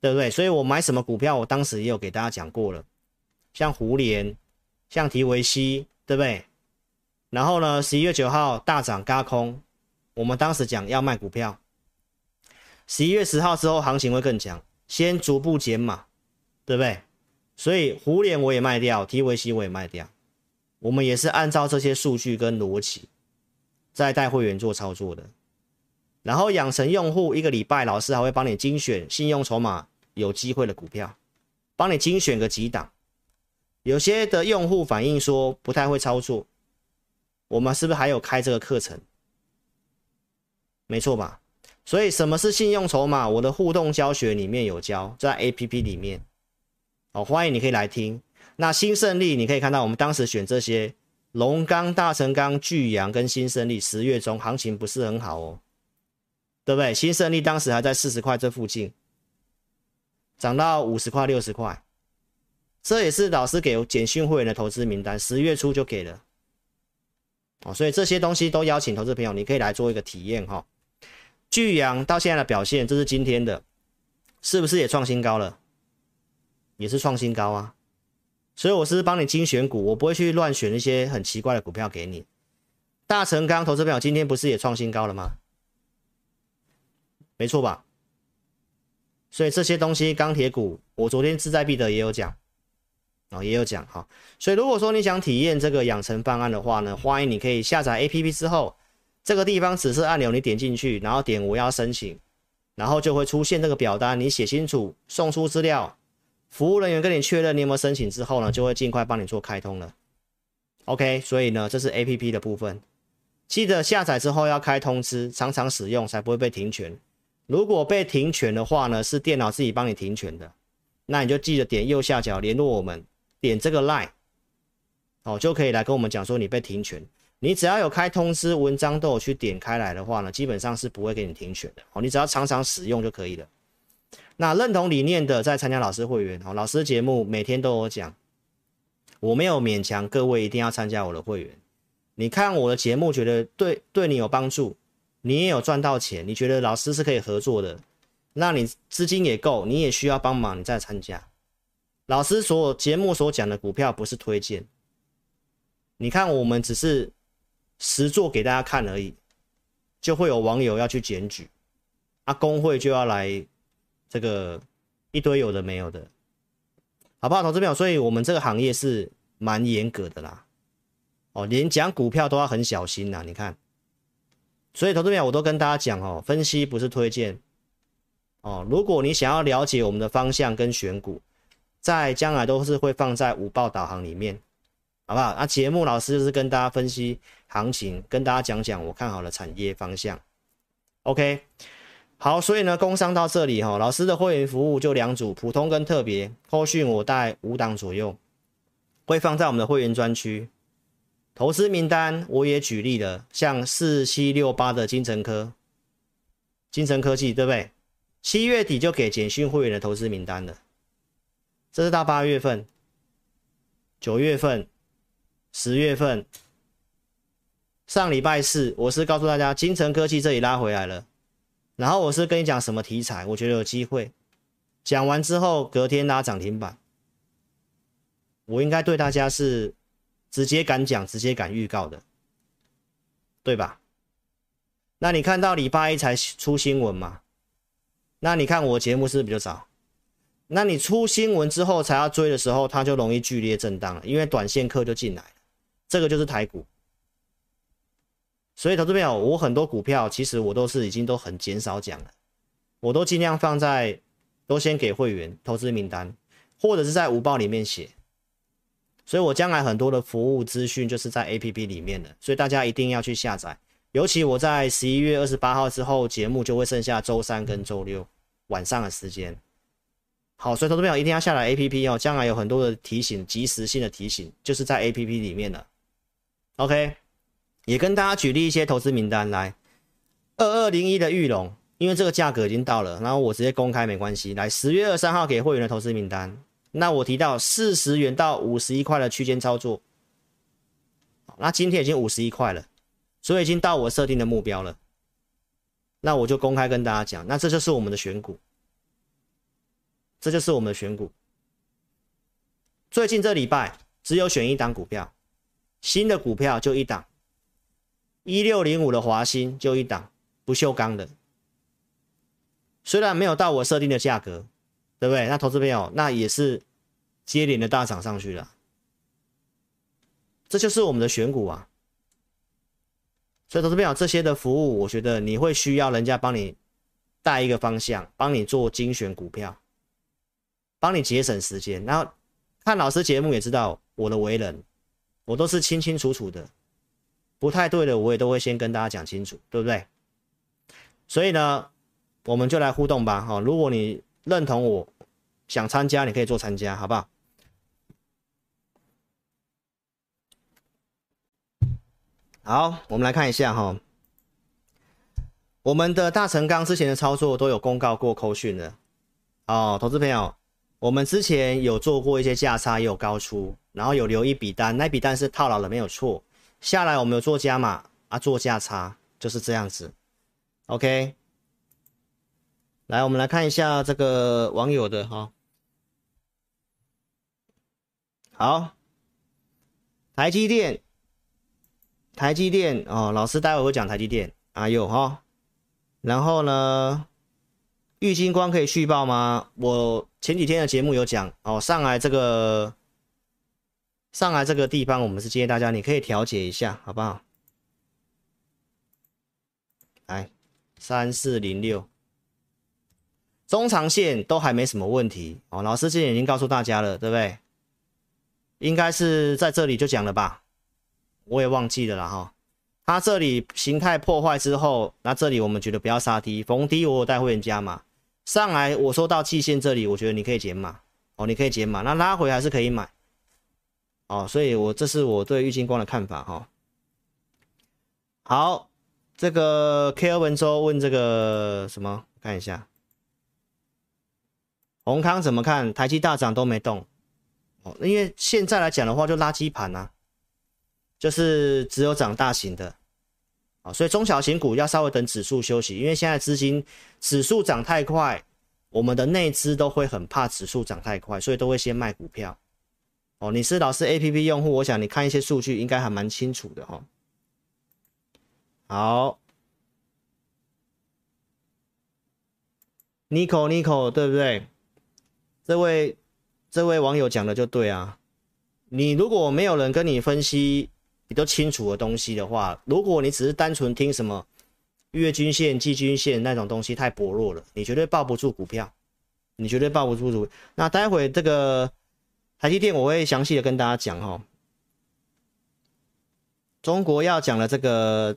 S1: 对不对？所以我买什么股票，我当时也有给大家讲过了，像胡连，像提维西，对不对？然后呢，十一月九号大涨轧空，我们当时讲要卖股票，十一月十号之后行情会更强，先逐步减码，对不对？所以胡连我也卖掉，提维西我也卖掉，我们也是按照这些数据跟逻辑在带会员做操作的。然后养成用户一个礼拜，老师还会帮你精选信用筹码有机会的股票，帮你精选个几档。有些的用户反映说不太会操作，我们是不是还有开这个课程？没错吧？所以什么是信用筹码？我的互动教学里面有教，在 APP 里面。哦，欢迎你可以来听。那新胜利，你可以看到我们当时选这些龙钢、大成钢、巨阳跟新胜利，十月中行情不是很好哦，对不对？新胜利当时还在四十块这附近，涨到五十块、六十块，这也是老师给简讯会员的投资名单，十月初就给了。哦，所以这些东西都邀请投资朋友，你可以来做一个体验哈。巨阳到现在的表现，这是今天的，是不是也创新高了？也是创新高啊，所以我是帮你精选股，我不会去乱选一些很奇怪的股票给你。大成钢投资朋友今天不是也创新高了吗？没错吧？所以这些东西，钢铁股，我昨天志在必得也有讲，啊，也有讲哈。所以如果说你想体验这个养成方案的话呢，欢迎你可以下载 APP 之后，这个地方指示按钮你点进去，然后点我要申请，然后就会出现这个表单，你写清楚，送出资料，服务人员跟你确认你有没有申请之后呢，就会尽快帮你做开通了。OK，所以呢，这是 APP 的部分。记得下载之后要开通知，常常使用才不会被停权。如果被停权的话呢，是电脑自己帮你停权的，那你就记得点右下角联络我们，点这个 line，哦，就可以来跟我们讲说你被停权。你只要有开通知，文章都有去点开来的话呢，基本上是不会给你停权的。哦，你只要常常使用就可以了。那认同理念的在参加老师会员，哦，老师节目每天都有讲。我没有勉强各位一定要参加我的会员。你看我的节目，觉得对对你有帮助，你也有赚到钱，你觉得老师是可以合作的，那你资金也够，你也需要帮忙，你再参加。老师所节目所讲的股票不是推荐。你看我们只是实作给大家看而已，就会有网友要去检举，啊，公会就要来这个一堆有的没有的。好不好，投资朋友？所以我们这个行业是蛮严格的啦，哦，连讲股票都要很小心呐。你看，所以投资朋友，我都跟大家讲哦，分析不是推荐哦。如果你想要了解我们的方向跟选股，在将来都是会放在五报导航里面，好不好？那节目老师就是跟大家分析行情，跟大家讲讲我看好的产业方向。OK。好，所以呢，工商到这里哈，老师的会员服务就两组，普通跟特别。后续我带五档左右，会放在我们的会员专区。投资名单我也举例了，像四七六八的金城科、金城科技，对不对？七月底就给简讯会员的投资名单了，这是到八月份、九月份、十月份。上礼拜四，我是告诉大家，金城科技这里拉回来了。然后我是跟你讲什么题材，我觉得有机会。讲完之后，隔天拉涨停板，我应该对大家是直接敢讲、直接敢预告的，对吧？那你看到礼拜一才出新闻嘛？那你看我节目是不是比较早？那你出新闻之后才要追的时候，它就容易剧烈震荡了，因为短线客就进来了。这个就是台股。所以，投资朋友，我很多股票其实我都是已经都很减少讲了，我都尽量放在都先给会员投资名单，或者是在午报里面写。所以我将来很多的服务资讯就是在 APP 里面的，所以大家一定要去下载。尤其我在十一月二十八号之后，节目就会剩下周三跟周六晚上的时间。好，所以投资朋友一定要下载 APP 哦，将来有很多的提醒，及时性的提醒就是在 APP 里面的。OK。也跟大家举例一些投资名单来，二二零一的玉龙，因为这个价格已经到了，然后我直接公开没关系。来，十月二三号给会员的投资名单，那我提到四十元到五十一块的区间操作，那今天已经五十一块了，所以已经到我设定的目标了。那我就公开跟大家讲，那这就是我们的选股，这就是我们的选股。最近这礼拜只有选一档股票，新的股票就一档。一六零五的华新就一档不锈钢的，虽然没有到我设定的价格，对不对？那投资朋友那也是接连的大涨上去了，这就是我们的选股啊。所以投资朋友这些的服务，我觉得你会需要人家帮你带一个方向，帮你做精选股票，帮你节省时间。然后看老师节目也知道我的为人，我都是清清楚楚的。不太对的，我也都会先跟大家讲清楚，对不对？所以呢，我们就来互动吧。哈，如果你认同我，想参加，你可以做参加，好不好？好，我们来看一下哈，我们的大成钢之前的操作都有公告过扣讯的哦，投资朋友，我们之前有做过一些价差，也有高出，然后有留一笔单，那笔单是套牢了，没有错。下来我们有做加码啊，做价差就是这样子，OK。来，我们来看一下这个网友的哈，好，台积电，台积电哦，老师待会会讲台积电，啊有哈，然后呢，玉晶光可以续报吗？我前几天的节目有讲哦，上来这个上来这个地方，我们是建议大家你可以调节一下，好不好？来，三四零六，中长线都还没什么问题哦。老师之前已经告诉大家了，对不对？应该是在这里就讲了吧，我也忘记了啦哈。它这里形态破坏之后，那这里我们觉得不要杀低，逢低我有带会员加嘛。上来，我说到季线这里，我觉得你可以减码哦，你可以减码，那拉回还是可以买哦，所以我这是我对郁金光的看法哈、哦。好，这个 K 二文州问这个什么？看一下，宏康怎么看？台积大涨都没动哦，因为现在来讲的话，就垃圾盘啊，就是只有涨大型的。啊，所以中小型股要稍微等指数休息，因为现在资金指数涨太快，我们的内资都会很怕指数涨太快，所以都会先卖股票。哦，你是老师 APP 用户，我想你看一些数据应该还蛮清楚的哈、哦。好，Nico Nico 对不对？这位这位网友讲的就对啊，你如果没有人跟你分析。你都清楚的东西的话，如果你只是单纯听什么月均线、季均线那种东西太薄弱了，你绝对抱不住股票，你绝对抱不住股。那待会这个台积电我会详细的跟大家讲哈。中国要讲的这个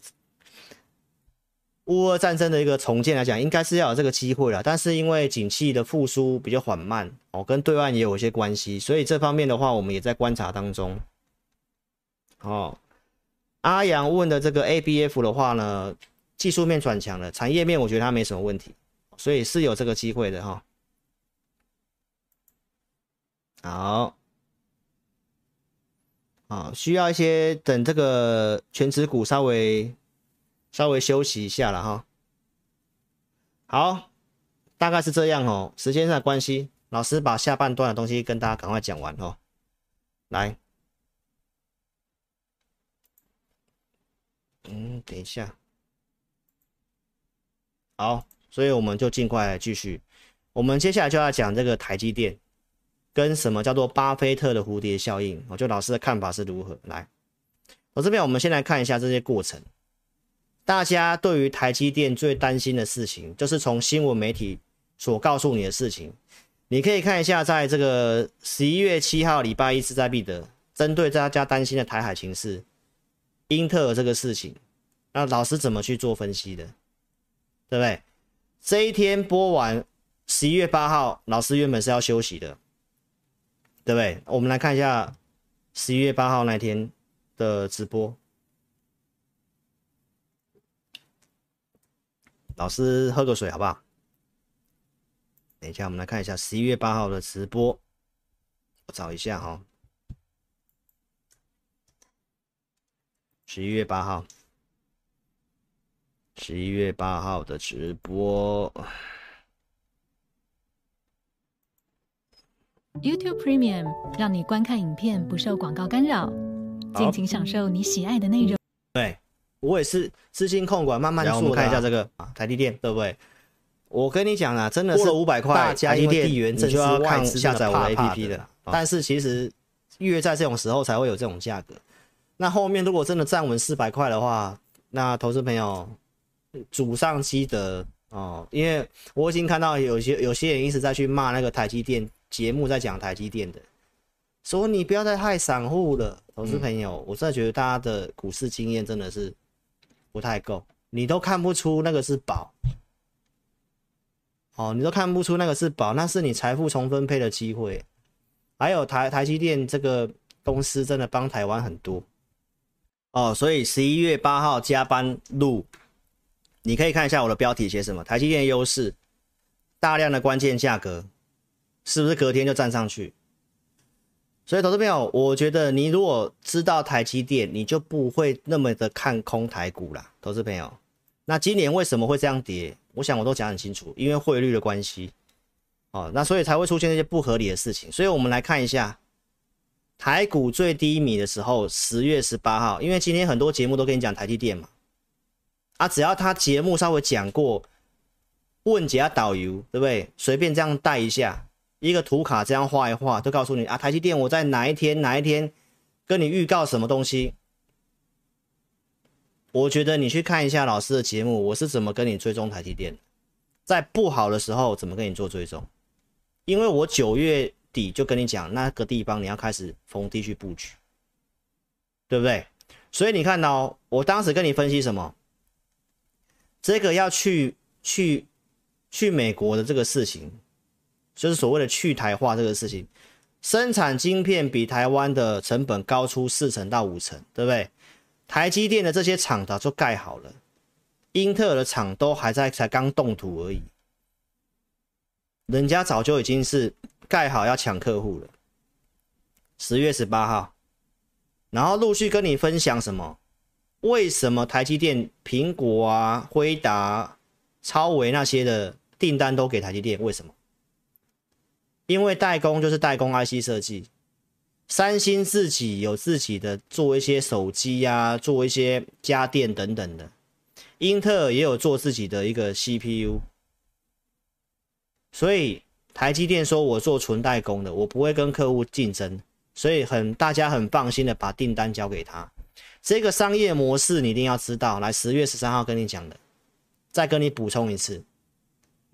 S1: 乌俄战争的一个重建来讲，应该是要有这个机会了，但是因为景气的复苏比较缓慢哦，跟对岸也有一些关系，所以这方面的话，我们也在观察当中。哦。阿阳问的这个 ABF 的话呢，技术面转强了，产业面我觉得它没什么问题，所以是有这个机会的哈。好，啊，需要一些等这个全职股稍微稍微休息一下了哈。好，大概是这样哦。时间上的关系，老师把下半段的东西跟大家赶快讲完哦。来。嗯，等一下，好，所以我们就尽快继续。我们接下来就要讲这个台积电跟什么叫做巴菲特的蝴蝶效应。我就老师的看法是如何？来，我这边我们先来看一下这些过程。大家对于台积电最担心的事情，就是从新闻媒体所告诉你的事情。你可以看一下，在这个十一月七号礼拜一势在必得，针对大家担心的台海情势。英特尔这个事情，那老师怎么去做分析的？对不对？这一天播完，十一月八号，老师原本是要休息的，对不对？我们来看一下十一月八号那天的直播。老师喝个水好不好？等一下，我们来看一下十一月八号的直播，我找一下哈。十一月八号，十一月八号的直播。
S3: YouTube Premium 让你观看影片不受广告干扰，尽情享受你喜爱的内容。
S1: 对，我也是资金控管，慢慢做。我们看一下这个啊，台积电对不对？我跟你讲啊，真的是五百块，台积电你就要看下载我的 APP 的。但是其实越在这种时候才会有这种价格。那后面如果真的站稳四百块的话，那投资朋友祖上积德哦，因为我已经看到有些有些人一直在去骂那个台积电节目，在讲台积电的，说你不要再害散户了，投资朋友，我真的觉得大家的股市经验真的是不太够，你都看不出那个是宝，哦，你都看不出那个是宝，那是你财富重分配的机会，还有台台积电这个公司真的帮台湾很多。哦，所以十一月八号加班录，你可以看一下我的标题写什么？台积电优势，大量的关键价格，是不是隔天就站上去？所以投资朋友，我觉得你如果知道台积电，你就不会那么的看空台股啦。投资朋友，那今年为什么会这样跌？我想我都讲很清楚，因为汇率的关系。哦，那所以才会出现这些不合理的事情。所以我们来看一下。台股最低迷的时候，十月十八号，因为今天很多节目都跟你讲台积电嘛，啊，只要他节目稍微讲过问解导游，对不对？随便这样带一下，一个图卡这样画一画，都告诉你啊，台积电我在哪一天哪一天跟你预告什么东西。我觉得你去看一下老师的节目，我是怎么跟你追踪台积电，在不好的时候怎么跟你做追踪，因为我九月底就跟你讲那个地方你要开始逢低去布局，对不对？所以你看到我当时跟你分析什么，这个要去去去美国的这个事情，就是所谓的去台化这个事情，生产晶片比台湾的成本高出四成到五成，对不对？台积电的这些厂早就盖好了，英特尔的厂都还在才刚动土而已，人家早就已经是盖好要抢客户了。十月十八号，然后陆续跟你分享什么？为什么台积电、苹果啊、辉达、超微那些的订单都给台积电？为什么？因为代工就是代工 IC 设计。三星自己有自己的做一些手机呀、啊，做一些家电等等的，英特尔也有做自己的一个 CPU，所以台积电说我做纯代工的，我不会跟客户竞争，所以很大家很放心的把订单交给他。这个商业模式你一定要知道，来十月十三号跟你讲的，再跟你补充一次，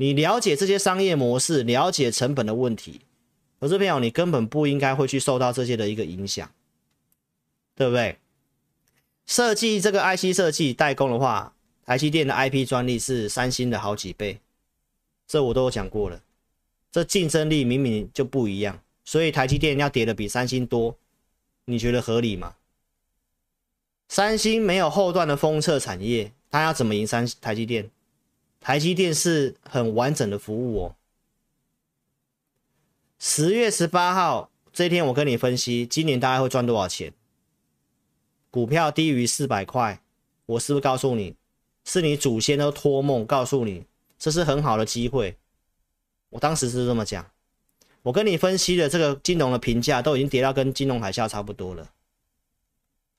S1: 你了解这些商业模式，了解成本的问题。可是朋友，你根本不应该会去受到这些的一个影响，对不对？设计这个 IC 设计代工的话，台积电的 IP 专利是三星的好几倍，这我都有讲过了。这竞争力明明就不一样，所以台积电要跌的比三星多，你觉得合理吗？三星没有后段的封测产业，它要怎么赢三台积电？台积电是很完整的服务哦。十月十八号这一天，我跟你分析，今年大概会赚多少钱？股票低于四百块，我是不是告诉你，是你祖先都托梦告诉你，这是很好的机会。我当时是这么讲，我跟你分析的这个金融的评价都已经跌到跟金融海啸差不多了，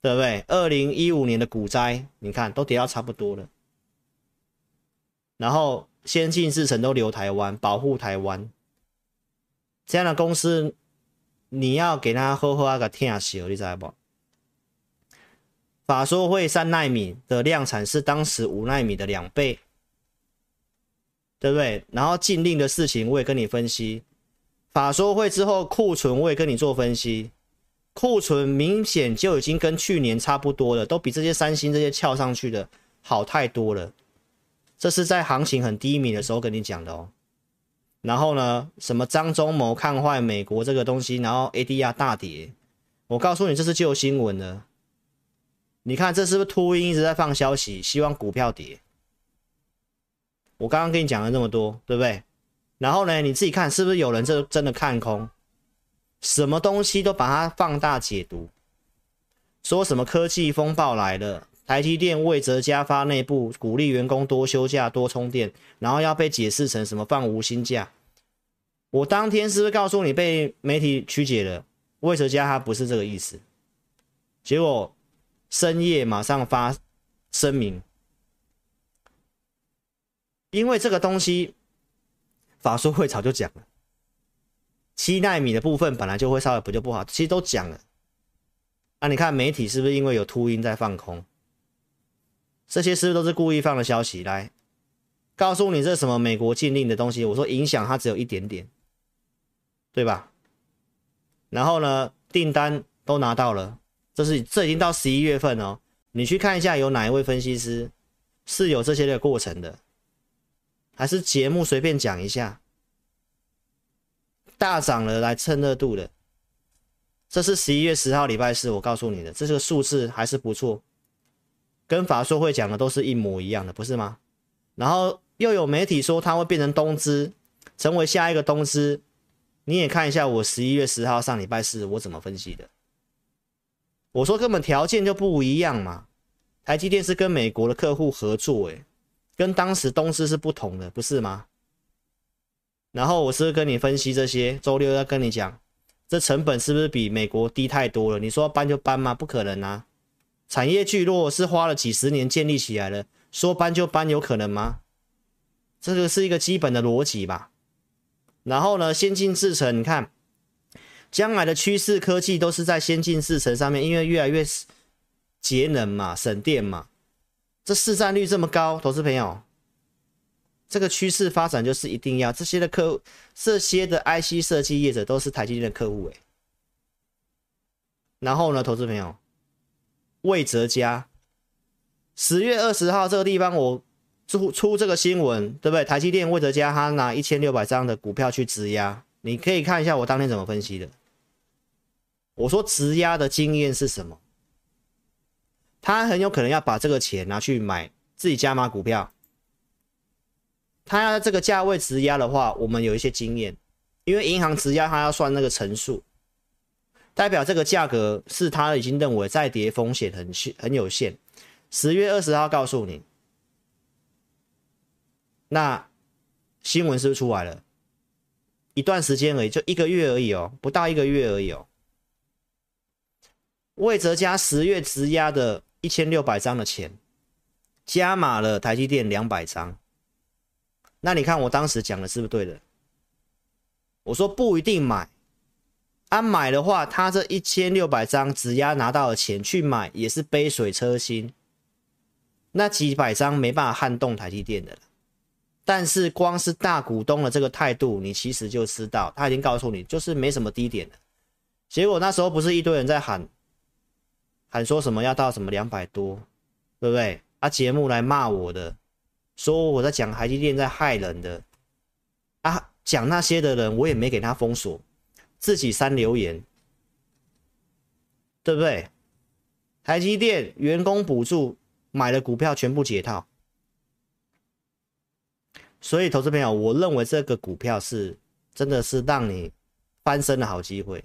S1: 对不对？二零一五年的股灾，你看都跌到差不多了，然后先进制程都留台湾，保护台湾。这样的公司，你要给他好好啊个听息，你知道不？法说会三奈米的量产是当时五奈米的两倍，对不对？然后禁令的事情我也跟你分析，法说会之后库存我也跟你做分析，库存明显就已经跟去年差不多了，都比这些三星这些翘上去的好太多了。这是在行情很低迷的时候跟你讲的哦。然后呢，什么张忠谋看坏美国这个东西，然后 ADR 大跌。我告诉你，这是旧新闻了。你看这是不是秃鹰一直在放消息，希望股票跌？我刚刚跟你讲了这么多，对不对？然后呢，你自己看是不是有人这真的看空？什么东西都把它放大解读，说什么科技风暴来了。台积电魏哲家发内部鼓励员工多休假、多充电，然后要被解释成什么放无薪假？我当天是不是告诉你被媒体曲解了？魏哲家他不是这个意思，结果深夜马上发声明，因为这个东西法说会早就讲了，七奈米的部分本来就会稍微不就不好，其实都讲了。那、啊、你看媒体是不是因为有秃鹰在放空？这些是不是都是故意放的消息？来告诉你这什么美国禁令的东西？我说影响它只有一点点，对吧？然后呢，订单都拿到了，这是这已经到十一月份哦。你去看一下，有哪一位分析师是有这些的过程的？还是节目随便讲一下？大涨了来蹭热度的，这是十一月十号礼拜四，我告诉你的，这个数字还是不错。跟法说会讲的都是一模一样的，不是吗？然后又有媒体说它会变成东芝，成为下一个东芝。你也看一下我十一月十号上礼拜四我怎么分析的。我说根本条件就不一样嘛。台积电是跟美国的客户合作，诶，跟当时东芝是不同的，不是吗？然后我是不是跟你分析这些？周六要跟你讲，这成本是不是比美国低太多了？你说搬就搬吗？不可能啊！产业聚落是花了几十年建立起来的，说搬就搬有可能吗？这个是一个基本的逻辑吧。然后呢，先进制程，你看将来的趋势科技都是在先进制程上面，因为越来越节能嘛，省电嘛。这市占率这么高，投资朋友，这个趋势发展就是一定要这些的客户，这些的 IC 设计业者都是台积电的客户诶。然后呢，投资朋友，魏哲家，十月二十号这个地方我出出这个新闻，对不对？台积电魏哲家他拿一千六百张的股票去质押，你可以看一下我当天怎么分析的。我说质押的经验是什么？他很有可能要把这个钱拿去买自己加码股票。他要这个价位质押的话，我们有一些经验，因为银行质押他要算那个乘数，代表这个价格是他已经认为再跌风险很很有限。十月二十号告诉你，那新闻是不是出来了？一段时间而已，就一个月而已哦，不到一个月而已哦。魏哲家十月质押的。一千六百张的钱，加码了台积电两百张。那你看我当时讲的是不是对的？我说不一定买，啊、买的话，他这一千六百张质押拿到的钱去买也是杯水车薪。那几百张没办法撼动台积电的。但是光是大股东的这个态度，你其实就知道，他已经告诉你就是没什么低点了。结果那时候不是一堆人在喊。喊说什么要到什么两百多，对不对？啊，节目来骂我的，说我在讲台积电在害人的，啊，讲那些的人我也没给他封锁，自己删留言，对不对？台积电员工补助买的股票全部解套，所以投资朋友，我认为这个股票是真的是让你翻身的好机会。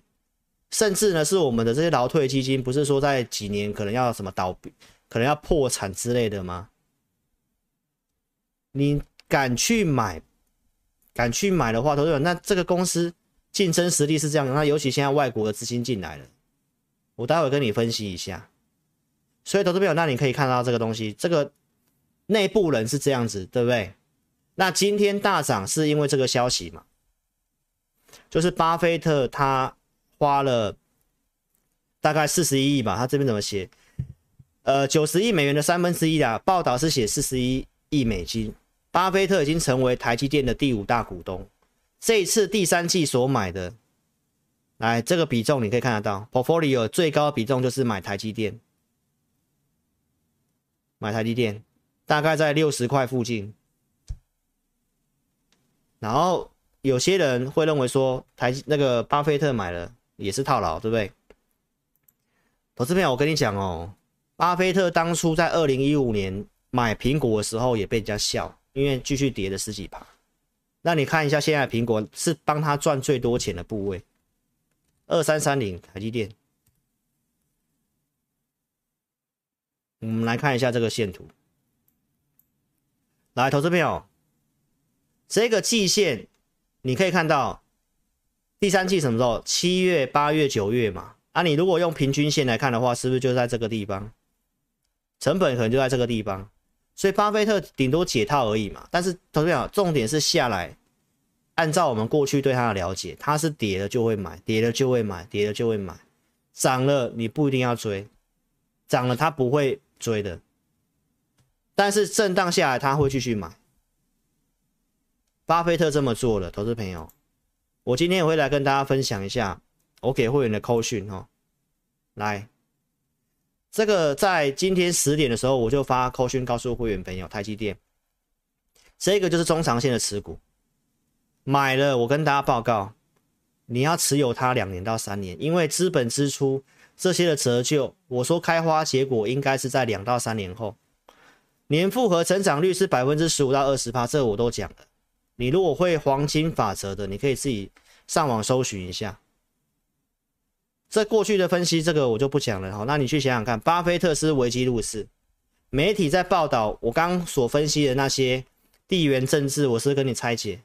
S1: 甚至呢，是我们的这些劳退基金，不是说在几年可能要什么倒闭，可能要破产之类的吗？你敢去买，敢去买的话，投资者，那这个公司竞争实力是这样的。那尤其现在外国的资金进来了，我待会跟你分析一下。所以投资朋友，那你可以看到这个东西，这个内部人是这样子，对不对？那今天大涨是因为这个消息嘛？就是巴菲特他。花了大概四十一亿吧，他这边怎么写？呃，九十亿美元的三分之一啊，报道是写四十一亿美金。巴菲特已经成为台积电的第五大股东，这一次第三季所买的，来这个比重你可以看得到，portfolio 最高比重就是买台积电，买台积电大概在六十块附近，然后有些人会认为说台那个巴菲特买了。也是套牢，对不对？投资朋友，我跟你讲哦，巴菲特当初在二零一五年买苹果的时候也被人家笑，因为继续跌了十几趴。那你看一下现在苹果是帮他赚最多钱的部位，二三三零台积电。我们来看一下这个线图，来，投资朋友，这个季线你可以看到。第三季什么时候？七月、八月、九月嘛。啊，你如果用平均线来看的话，是不是就在这个地方？成本可能就在这个地方，所以巴菲特顶多解套而已嘛。但是，投资者重点是下来，按照我们过去对他的了解，他是跌了就会买，跌了就会买，跌了就会买，涨了你不一定要追，涨了他不会追的。但是震荡下来他会继续买。巴菲特这么做了，投资朋友。我今天也会来跟大家分享一下我给会员的扣讯哈，来，这个在今天十点的时候我就发扣讯告诉会员朋友，台积电，这个就是中长线的持股，买了我跟大家报告，你要持有它两年到三年，因为资本支出这些的折旧，我说开花结果应该是在两到三年后，年复合成长率是百分之十五到二十八，这个我都讲了。你如果会黄金法则的，你可以自己上网搜寻一下。这过去的分析，这个我就不讲了。好，那你去想想看，巴菲特是危机入市，媒体在报道我刚所分析的那些地缘政治，我是跟你拆解。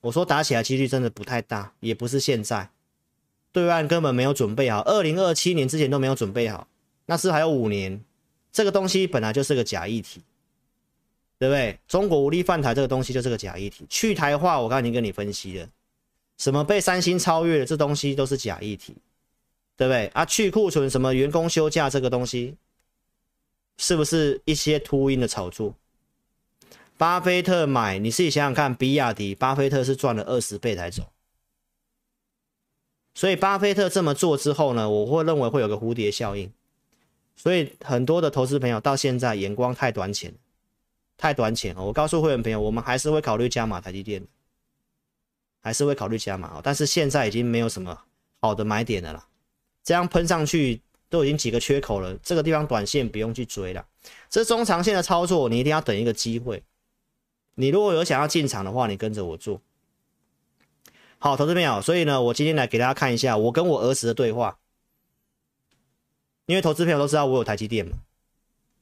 S1: 我说打起来几率真的不太大，也不是现在，对岸根本没有准备好，二零二七年之前都没有准备好，那是还有五年，这个东西本来就是个假议题。对不对？中国无力犯台这个东西就是个假议题，去台化我刚才已经跟你分析了，什么被三星超越了，这东西都是假议题，对不对？啊，去库存什么员工休假这个东西，是不是一些秃鹰的炒作？巴菲特买，你自己想想看，比亚迪，巴菲特是赚了二十倍才走。所以巴菲特这么做之后呢，我会认为会有个蝴蝶效应。所以很多的投资朋友到现在眼光太短浅，太短浅了。我告诉会员朋友，我们还是会考虑加码台积电，还是会考虑加码，但是现在已经没有什么好的买点的了。这样喷上去都已经几个缺口了，这个地方短线不用去追了。这中长线的操作，你一定要等一个机会。你如果有想要进场的话，你跟着我做。好，投资朋友，所以呢，我今天来给大家看一下我跟我儿子的对话。因为投资朋友都知道我有台积电嘛，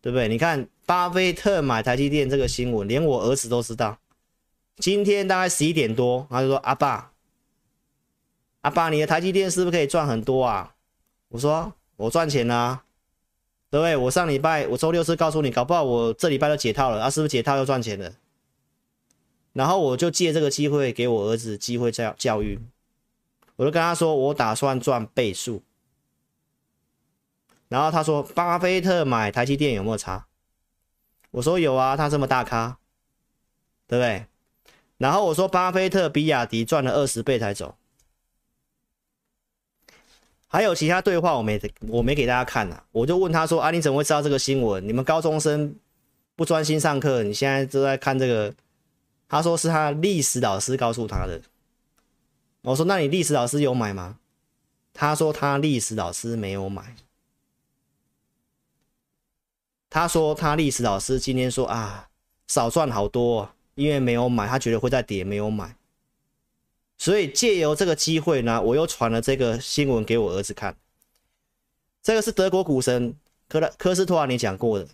S1: 对不对？你看巴菲特买台积电这个新闻，连我儿子都知道。今天大概十一点多，他就说：“阿爸，阿爸，你的台积电是不是可以赚很多啊？”我说：“我赚钱啊，对不对？我上礼拜，我周六是告诉你，搞不好我这礼拜就解套了啊，是不是解套又赚钱了？”然后我就借这个机会给我儿子机会教教育，我就跟他说，我打算赚倍数。然后他说，巴菲特买台积电有没有差？我说有啊，他这么大咖，对不对？然后我说，巴菲特比亚迪赚了二十倍才走。还有其他对话我没我没给大家看啊，我就问他说啊，你怎么会知道这个新闻？你们高中生不专心上课，你现在都在看这个？他说是他历史老师告诉他的。我说，那你历史老师有买吗？他说他历史老师没有买。他说他历史老师今天说啊，少赚好多，因为没有买，他觉得会再跌，没有买。所以借由这个机会呢，我又传了这个新闻给我儿子看。这个是德国股神科拉科斯托尔尼讲过的。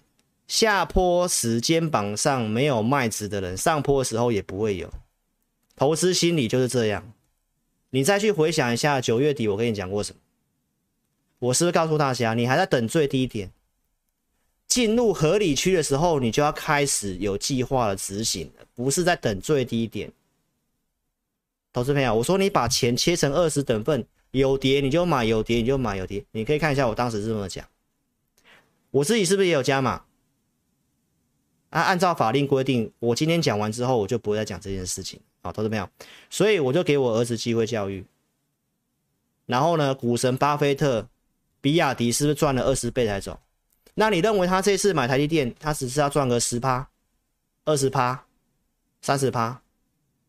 S1: 下坡时肩膀上没有麦子的人，上坡的时候也不会有。投资心理就是这样。你再去回想一下九月底我跟你讲过什么？我是不是告诉大家，你还在等最低点，进入合理区的时候，你就要开始有计划的执行了，不是在等最低点。投资朋友，我说你把钱切成二十等份，有跌你就买，有跌你就买，有跌。你可以看一下我当时是这么讲。我自己是不是也有加码？啊，按照法令规定，我今天讲完之后，我就不会再讲这件事情。好，投资朋友？所以我就给我儿子机会教育。然后呢，股神巴菲特，比亚迪是不是赚了二十倍才走？那你认为他这次买台积电，他只是要赚个十趴、二十趴、三十趴？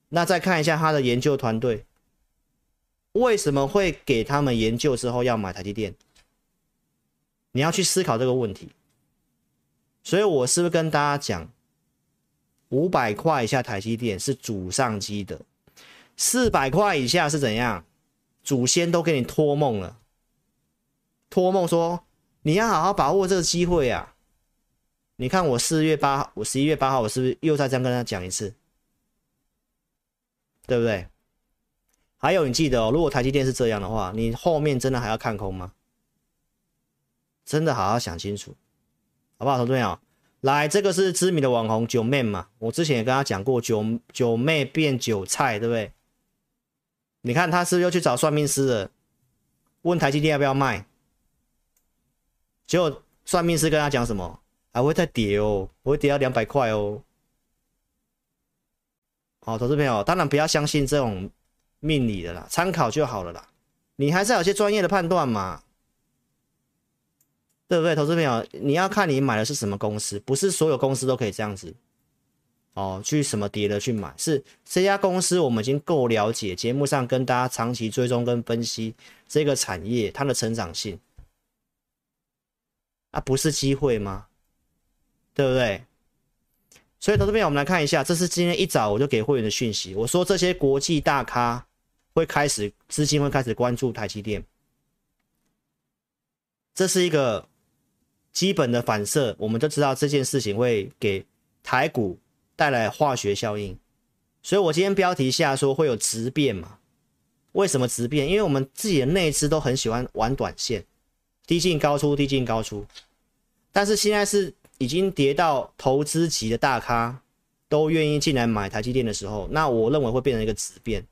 S1: 那再看一下他的研究团队，为什么会给他们研究之后要买台积电？你要去思考这个问题。所以，我是不是跟大家讲，五百块以下台积电是主上机的，四百块以下是怎样？祖先都给你托梦了，托梦说你要好好把握这个机会啊！你看我四月八号，我十一月八号，我是不是又再这样跟他讲一次？对不对？还有，你记得哦，如果台积电是这样的话，你后面真的还要看空吗？真的好好想清楚。好不好，投资朋友？来，这个是知名的网红九妹嘛？我之前也跟他讲过，九九妹变韭菜，对不对？你看他是不是又去找算命师了？问台积电要不要卖？结果算命师跟他讲什么？还会再跌哦，我会跌到两百块哦。好，投资朋友，当然不要相信这种命理的啦，参考就好了啦。你还是要有些专业的判断嘛。对不对，投资朋友？你要看你买的是什么公司，不是所有公司都可以这样子哦，去什么跌的去买。是这家公司，我们已经够了解，节目上跟大家长期追踪跟分析这个产业它的成长性，啊，不是机会吗？对不对？所以投资朋友，我们来看一下，这是今天一早我就给会员的讯息，我说这些国际大咖会开始资金会开始关注台积电，这是一个。基本的反射，我们都知道这件事情会给台股带来化学效应，所以我今天标题下说会有质变嘛？为什么质变？因为我们自己的内资都很喜欢玩短线，低进高出，低进高出。但是现在是已经跌到投资级的大咖都愿意进来买台积电的时候，那我认为会变成一个质变。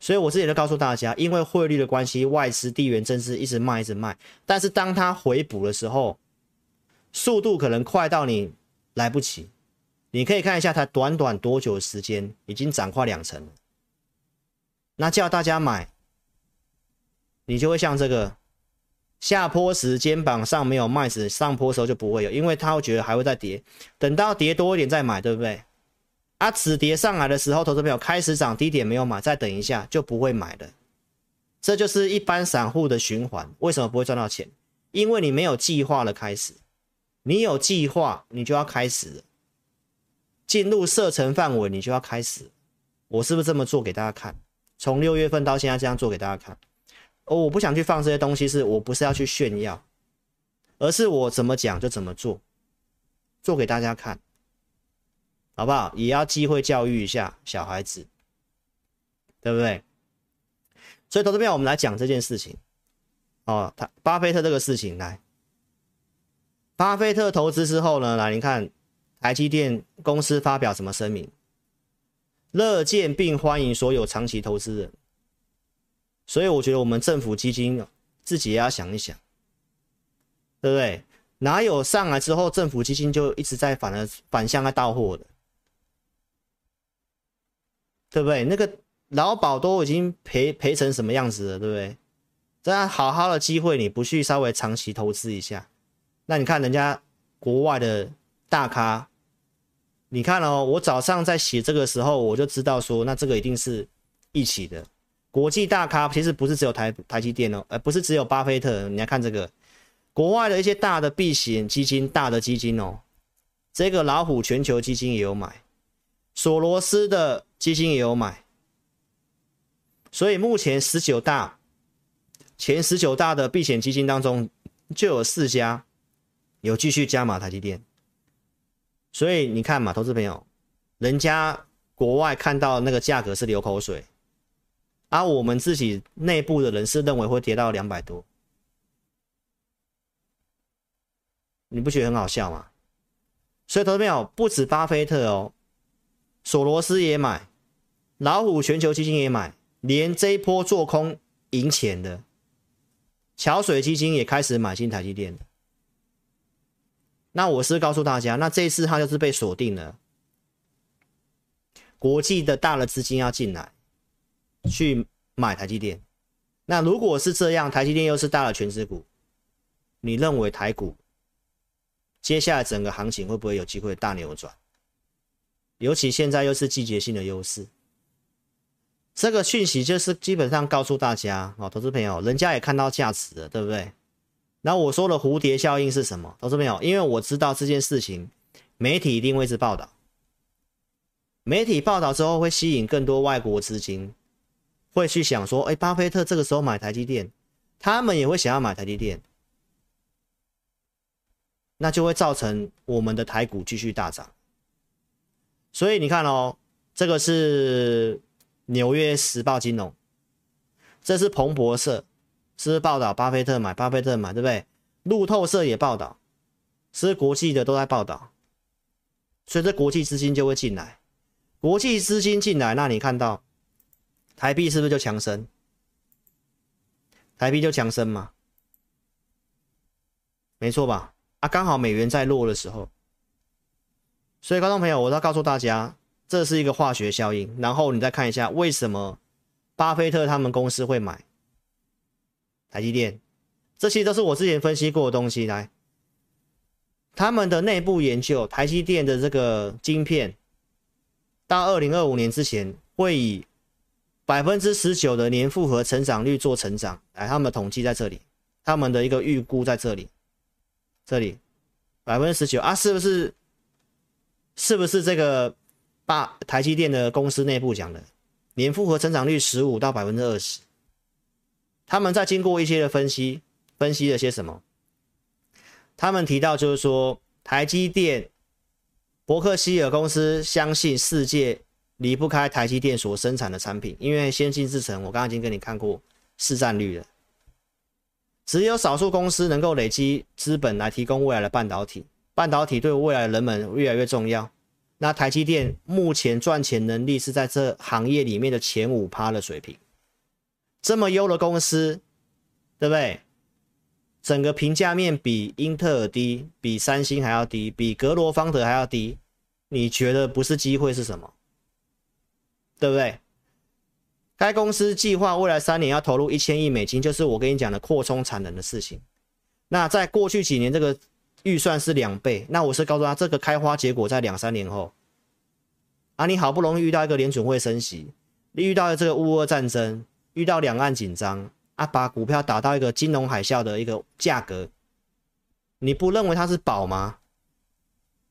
S1: 所以我之前就告诉大家，因为汇率的关系，外资地缘政治一直卖，一直卖。但是当它回补的时候，速度可能快到你来不及。你可以看一下它短短多久时间，已经涨快两成了。那叫大家买，你就会像这个下坡时肩膀上没有麦子，上坡时候就不会有，因为他会觉得还会再跌，等到跌多一点再买，对不对？啊，止跌上来的时候，投资朋友开始涨低点没有买，再等一下就不会买了。这就是一般散户的循环。为什么不会赚到钱？因为你没有计划的开始，你有计划，你就要开始，进入射程范围，你就要开始。我是不是这么做给大家看？从六月份到现在这样做给大家看。哦，我不想去放这些东西，是我不是要去炫耀，而是我怎么讲就怎么做，做给大家看。好不好？也要机会教育一下小孩子，对不对？所以到这边我们来讲这件事情。哦，他巴菲特这个事情来，巴菲特投资之后呢，来你看台积电公司发表什么声明？乐见并欢迎所有长期投资人。所以我觉得我们政府基金自己也要想一想，对不对？哪有上来之后政府基金就一直在反而反向在倒货的？对不对？那个劳保都已经赔赔成什么样子了，对不对？这样好好的机会，你不去稍微长期投资一下，那你看人家国外的大咖，你看哦，我早上在写这个时候，我就知道说，那这个一定是一起的。国际大咖其实不是只有台台积电哦，而不是只有巴菲特。你来看这个，国外的一些大的避险基金、大的基金哦，这个老虎全球基金也有买。索罗斯的基金也有买，所以目前十九大前十九大的避险基金当中，就有四家有继续加码台积电。所以你看嘛，投资朋友，人家国外看到那个价格是流口水，而我们自己内部的人是认为会跌到两百多，你不觉得很好笑吗？所以投资朋友不止巴菲特哦。索罗斯也买，老虎全球基金也买，连这一波做空赢钱的桥水基金也开始买进台积电。那我是告诉大家，那这一次它就是被锁定了，国际的大的资金要进来去买台积电。那如果是这样，台积电又是大的权值股，你认为台股接下来整个行情会不会有机会大扭转？尤其现在又是季节性的优势，这个讯息就是基本上告诉大家哦，投资朋友，人家也看到价值了，对不对？那我说的蝴蝶效应是什么？投资朋友，因为我知道这件事情，媒体一定会一直报道，媒体报道之后会吸引更多外国资金，会去想说，哎，巴菲特这个时候买台积电，他们也会想要买台积电，那就会造成我们的台股继续大涨。所以你看哦，这个是纽约时报金融，这是彭博社，是不是报道巴菲特买，巴菲特买，对不对？路透社也报道，是不是国际的都在报道，所以这国际资金就会进来，国际资金进来，那你看到台币是不是就强升？台币就强升嘛，没错吧？啊，刚好美元在落的时候。所以，观众朋友，我要告诉大家，这是一个化学效应。然后你再看一下，为什么巴菲特他们公司会买台积电？这些都是我之前分析过的东西。来，他们的内部研究，台积电的这个晶片，到二零二五年之前，会以百分之十九的年复合成长率做成长。来，他们统计在这里，他们的一个预估在这里，这里百分之十九啊，是不是？是不是这个把台积电的公司内部讲的年复合成长率十五到百分之二十？他们在经过一些的分析，分析了些什么？他们提到就是说，台积电伯克希尔公司相信世界离不开台积电所生产的产品，因为先进制程我刚刚已经跟你看过市占率了，只有少数公司能够累积资本来提供未来的半导体。半导体对未来人们越来越重要，那台积电目前赚钱能力是在这行业里面的前五趴的水平，这么优的公司，对不对？整个评价面比英特尔低，比三星还要低，比格罗方德还要低，你觉得不是机会是什么？对不对？该公司计划未来三年要投入一千亿美金，就是我跟你讲的扩充产能的事情。那在过去几年，这个预算是两倍。那我是告诉他，这个开花结果在两三年后。啊，你好不容易遇到一个联准会升息，你遇到了这个乌俄战争，遇到两岸紧张，啊，把股票打到一个金融海啸的一个价格，你不认为它是宝吗？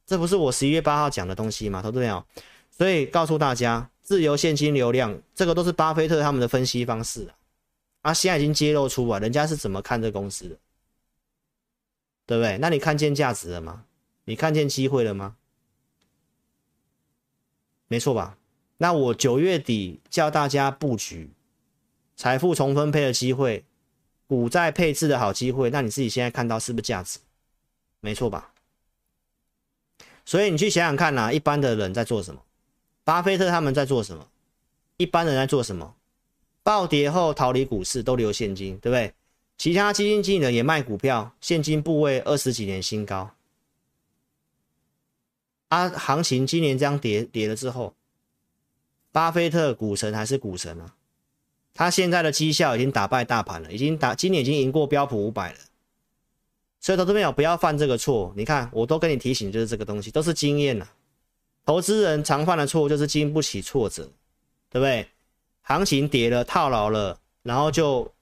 S1: 这不是我十一月八号讲的东西吗？投资朋友，所以告诉大家。自由现金流量，这个都是巴菲特他们的分析方式啊，啊，现在已经揭露出啊，人家是怎么看这公司的，对不对？那你看见价值了吗？你看见机会了吗？没错吧？那我九月底叫大家布局财富重分配的机会，股债配置的好机会，那你自己现在看到是不是价值？没错吧？所以你去想想看呐、啊，一般的人在做什么？巴菲特他们在做什么？一般人在做什么？暴跌后逃离股市，都留现金，对不对？其他基金经理人也卖股票，现金部位二十几年新高。啊，行情今年这样跌跌了之后，巴菲特股神还是股神啊？他现在的绩效已经打败大盘了，已经打今年已经赢过标普五百了。所以投资朋友不要犯这个错。你看，我都跟你提醒，就是这个东西都是经验了。投资人常犯的错误就是经不起挫折，对不对？行情跌了，套牢了，然后就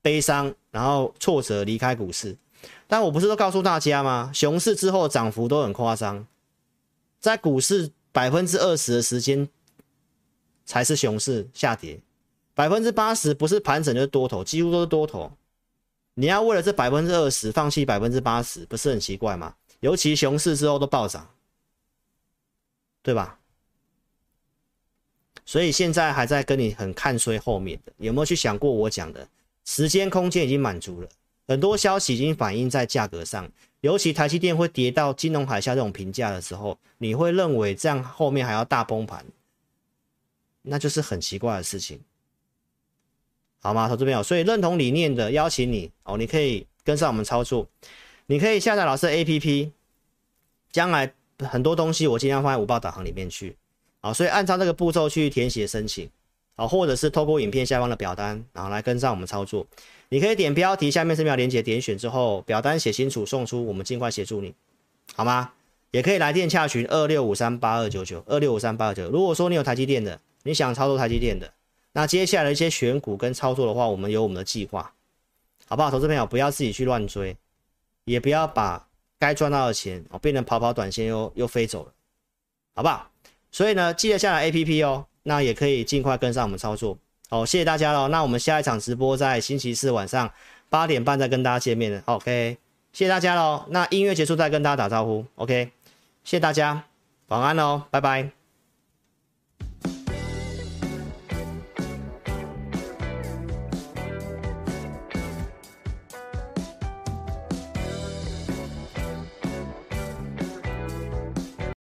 S1: 悲伤，然后挫折离开股市。但我不是都告诉大家吗？熊市之后涨幅都很夸张，在股市百分之二十的时间才是熊市下跌，百分之八十不是盘整就是多头，几乎都是多头。你要为了这百分之二十放弃百分之八十，不是很奇怪吗？尤其熊市之后都暴涨。对吧？所以现在还在跟你很看衰后面的，有没有去想过我讲的时间空间已经满足了，很多消息已经反映在价格上，尤其台积电会跌到金融海啸这种评价的时候，你会认为这样后面还要大崩盘，那就是很奇怪的事情，好吗？投资朋友，所以认同理念的邀请你哦，你可以跟上我们操作，你可以下载老师 APP，将来。很多东西我尽量放在五报导航里面去，好，所以按照这个步骤去填写申请，好，或者是透过影片下方的表单，然后来跟上我们操作。你可以点标题下面这条链接点选之后，表单写清楚送出，我们尽快协助你，好吗？也可以来电洽询二六五三八二九九二六五三八二九。如果说你有台积电的，你想操作台积电的，那接下来的一些选股跟操作的话，我们有我们的计划，好不好？投资朋友不要自己去乱追，也不要把。该赚到的钱哦，变成跑跑短线又又飞走了，好不好？所以呢，记得下载 APP 哦，那也可以尽快跟上我们操作。好，谢谢大家喽。那我们下一场直播在星期四晚上八点半再跟大家见面了。OK，谢谢大家喽。那音乐结束再跟大家打招呼。OK，谢谢大家，晚安喽，拜拜。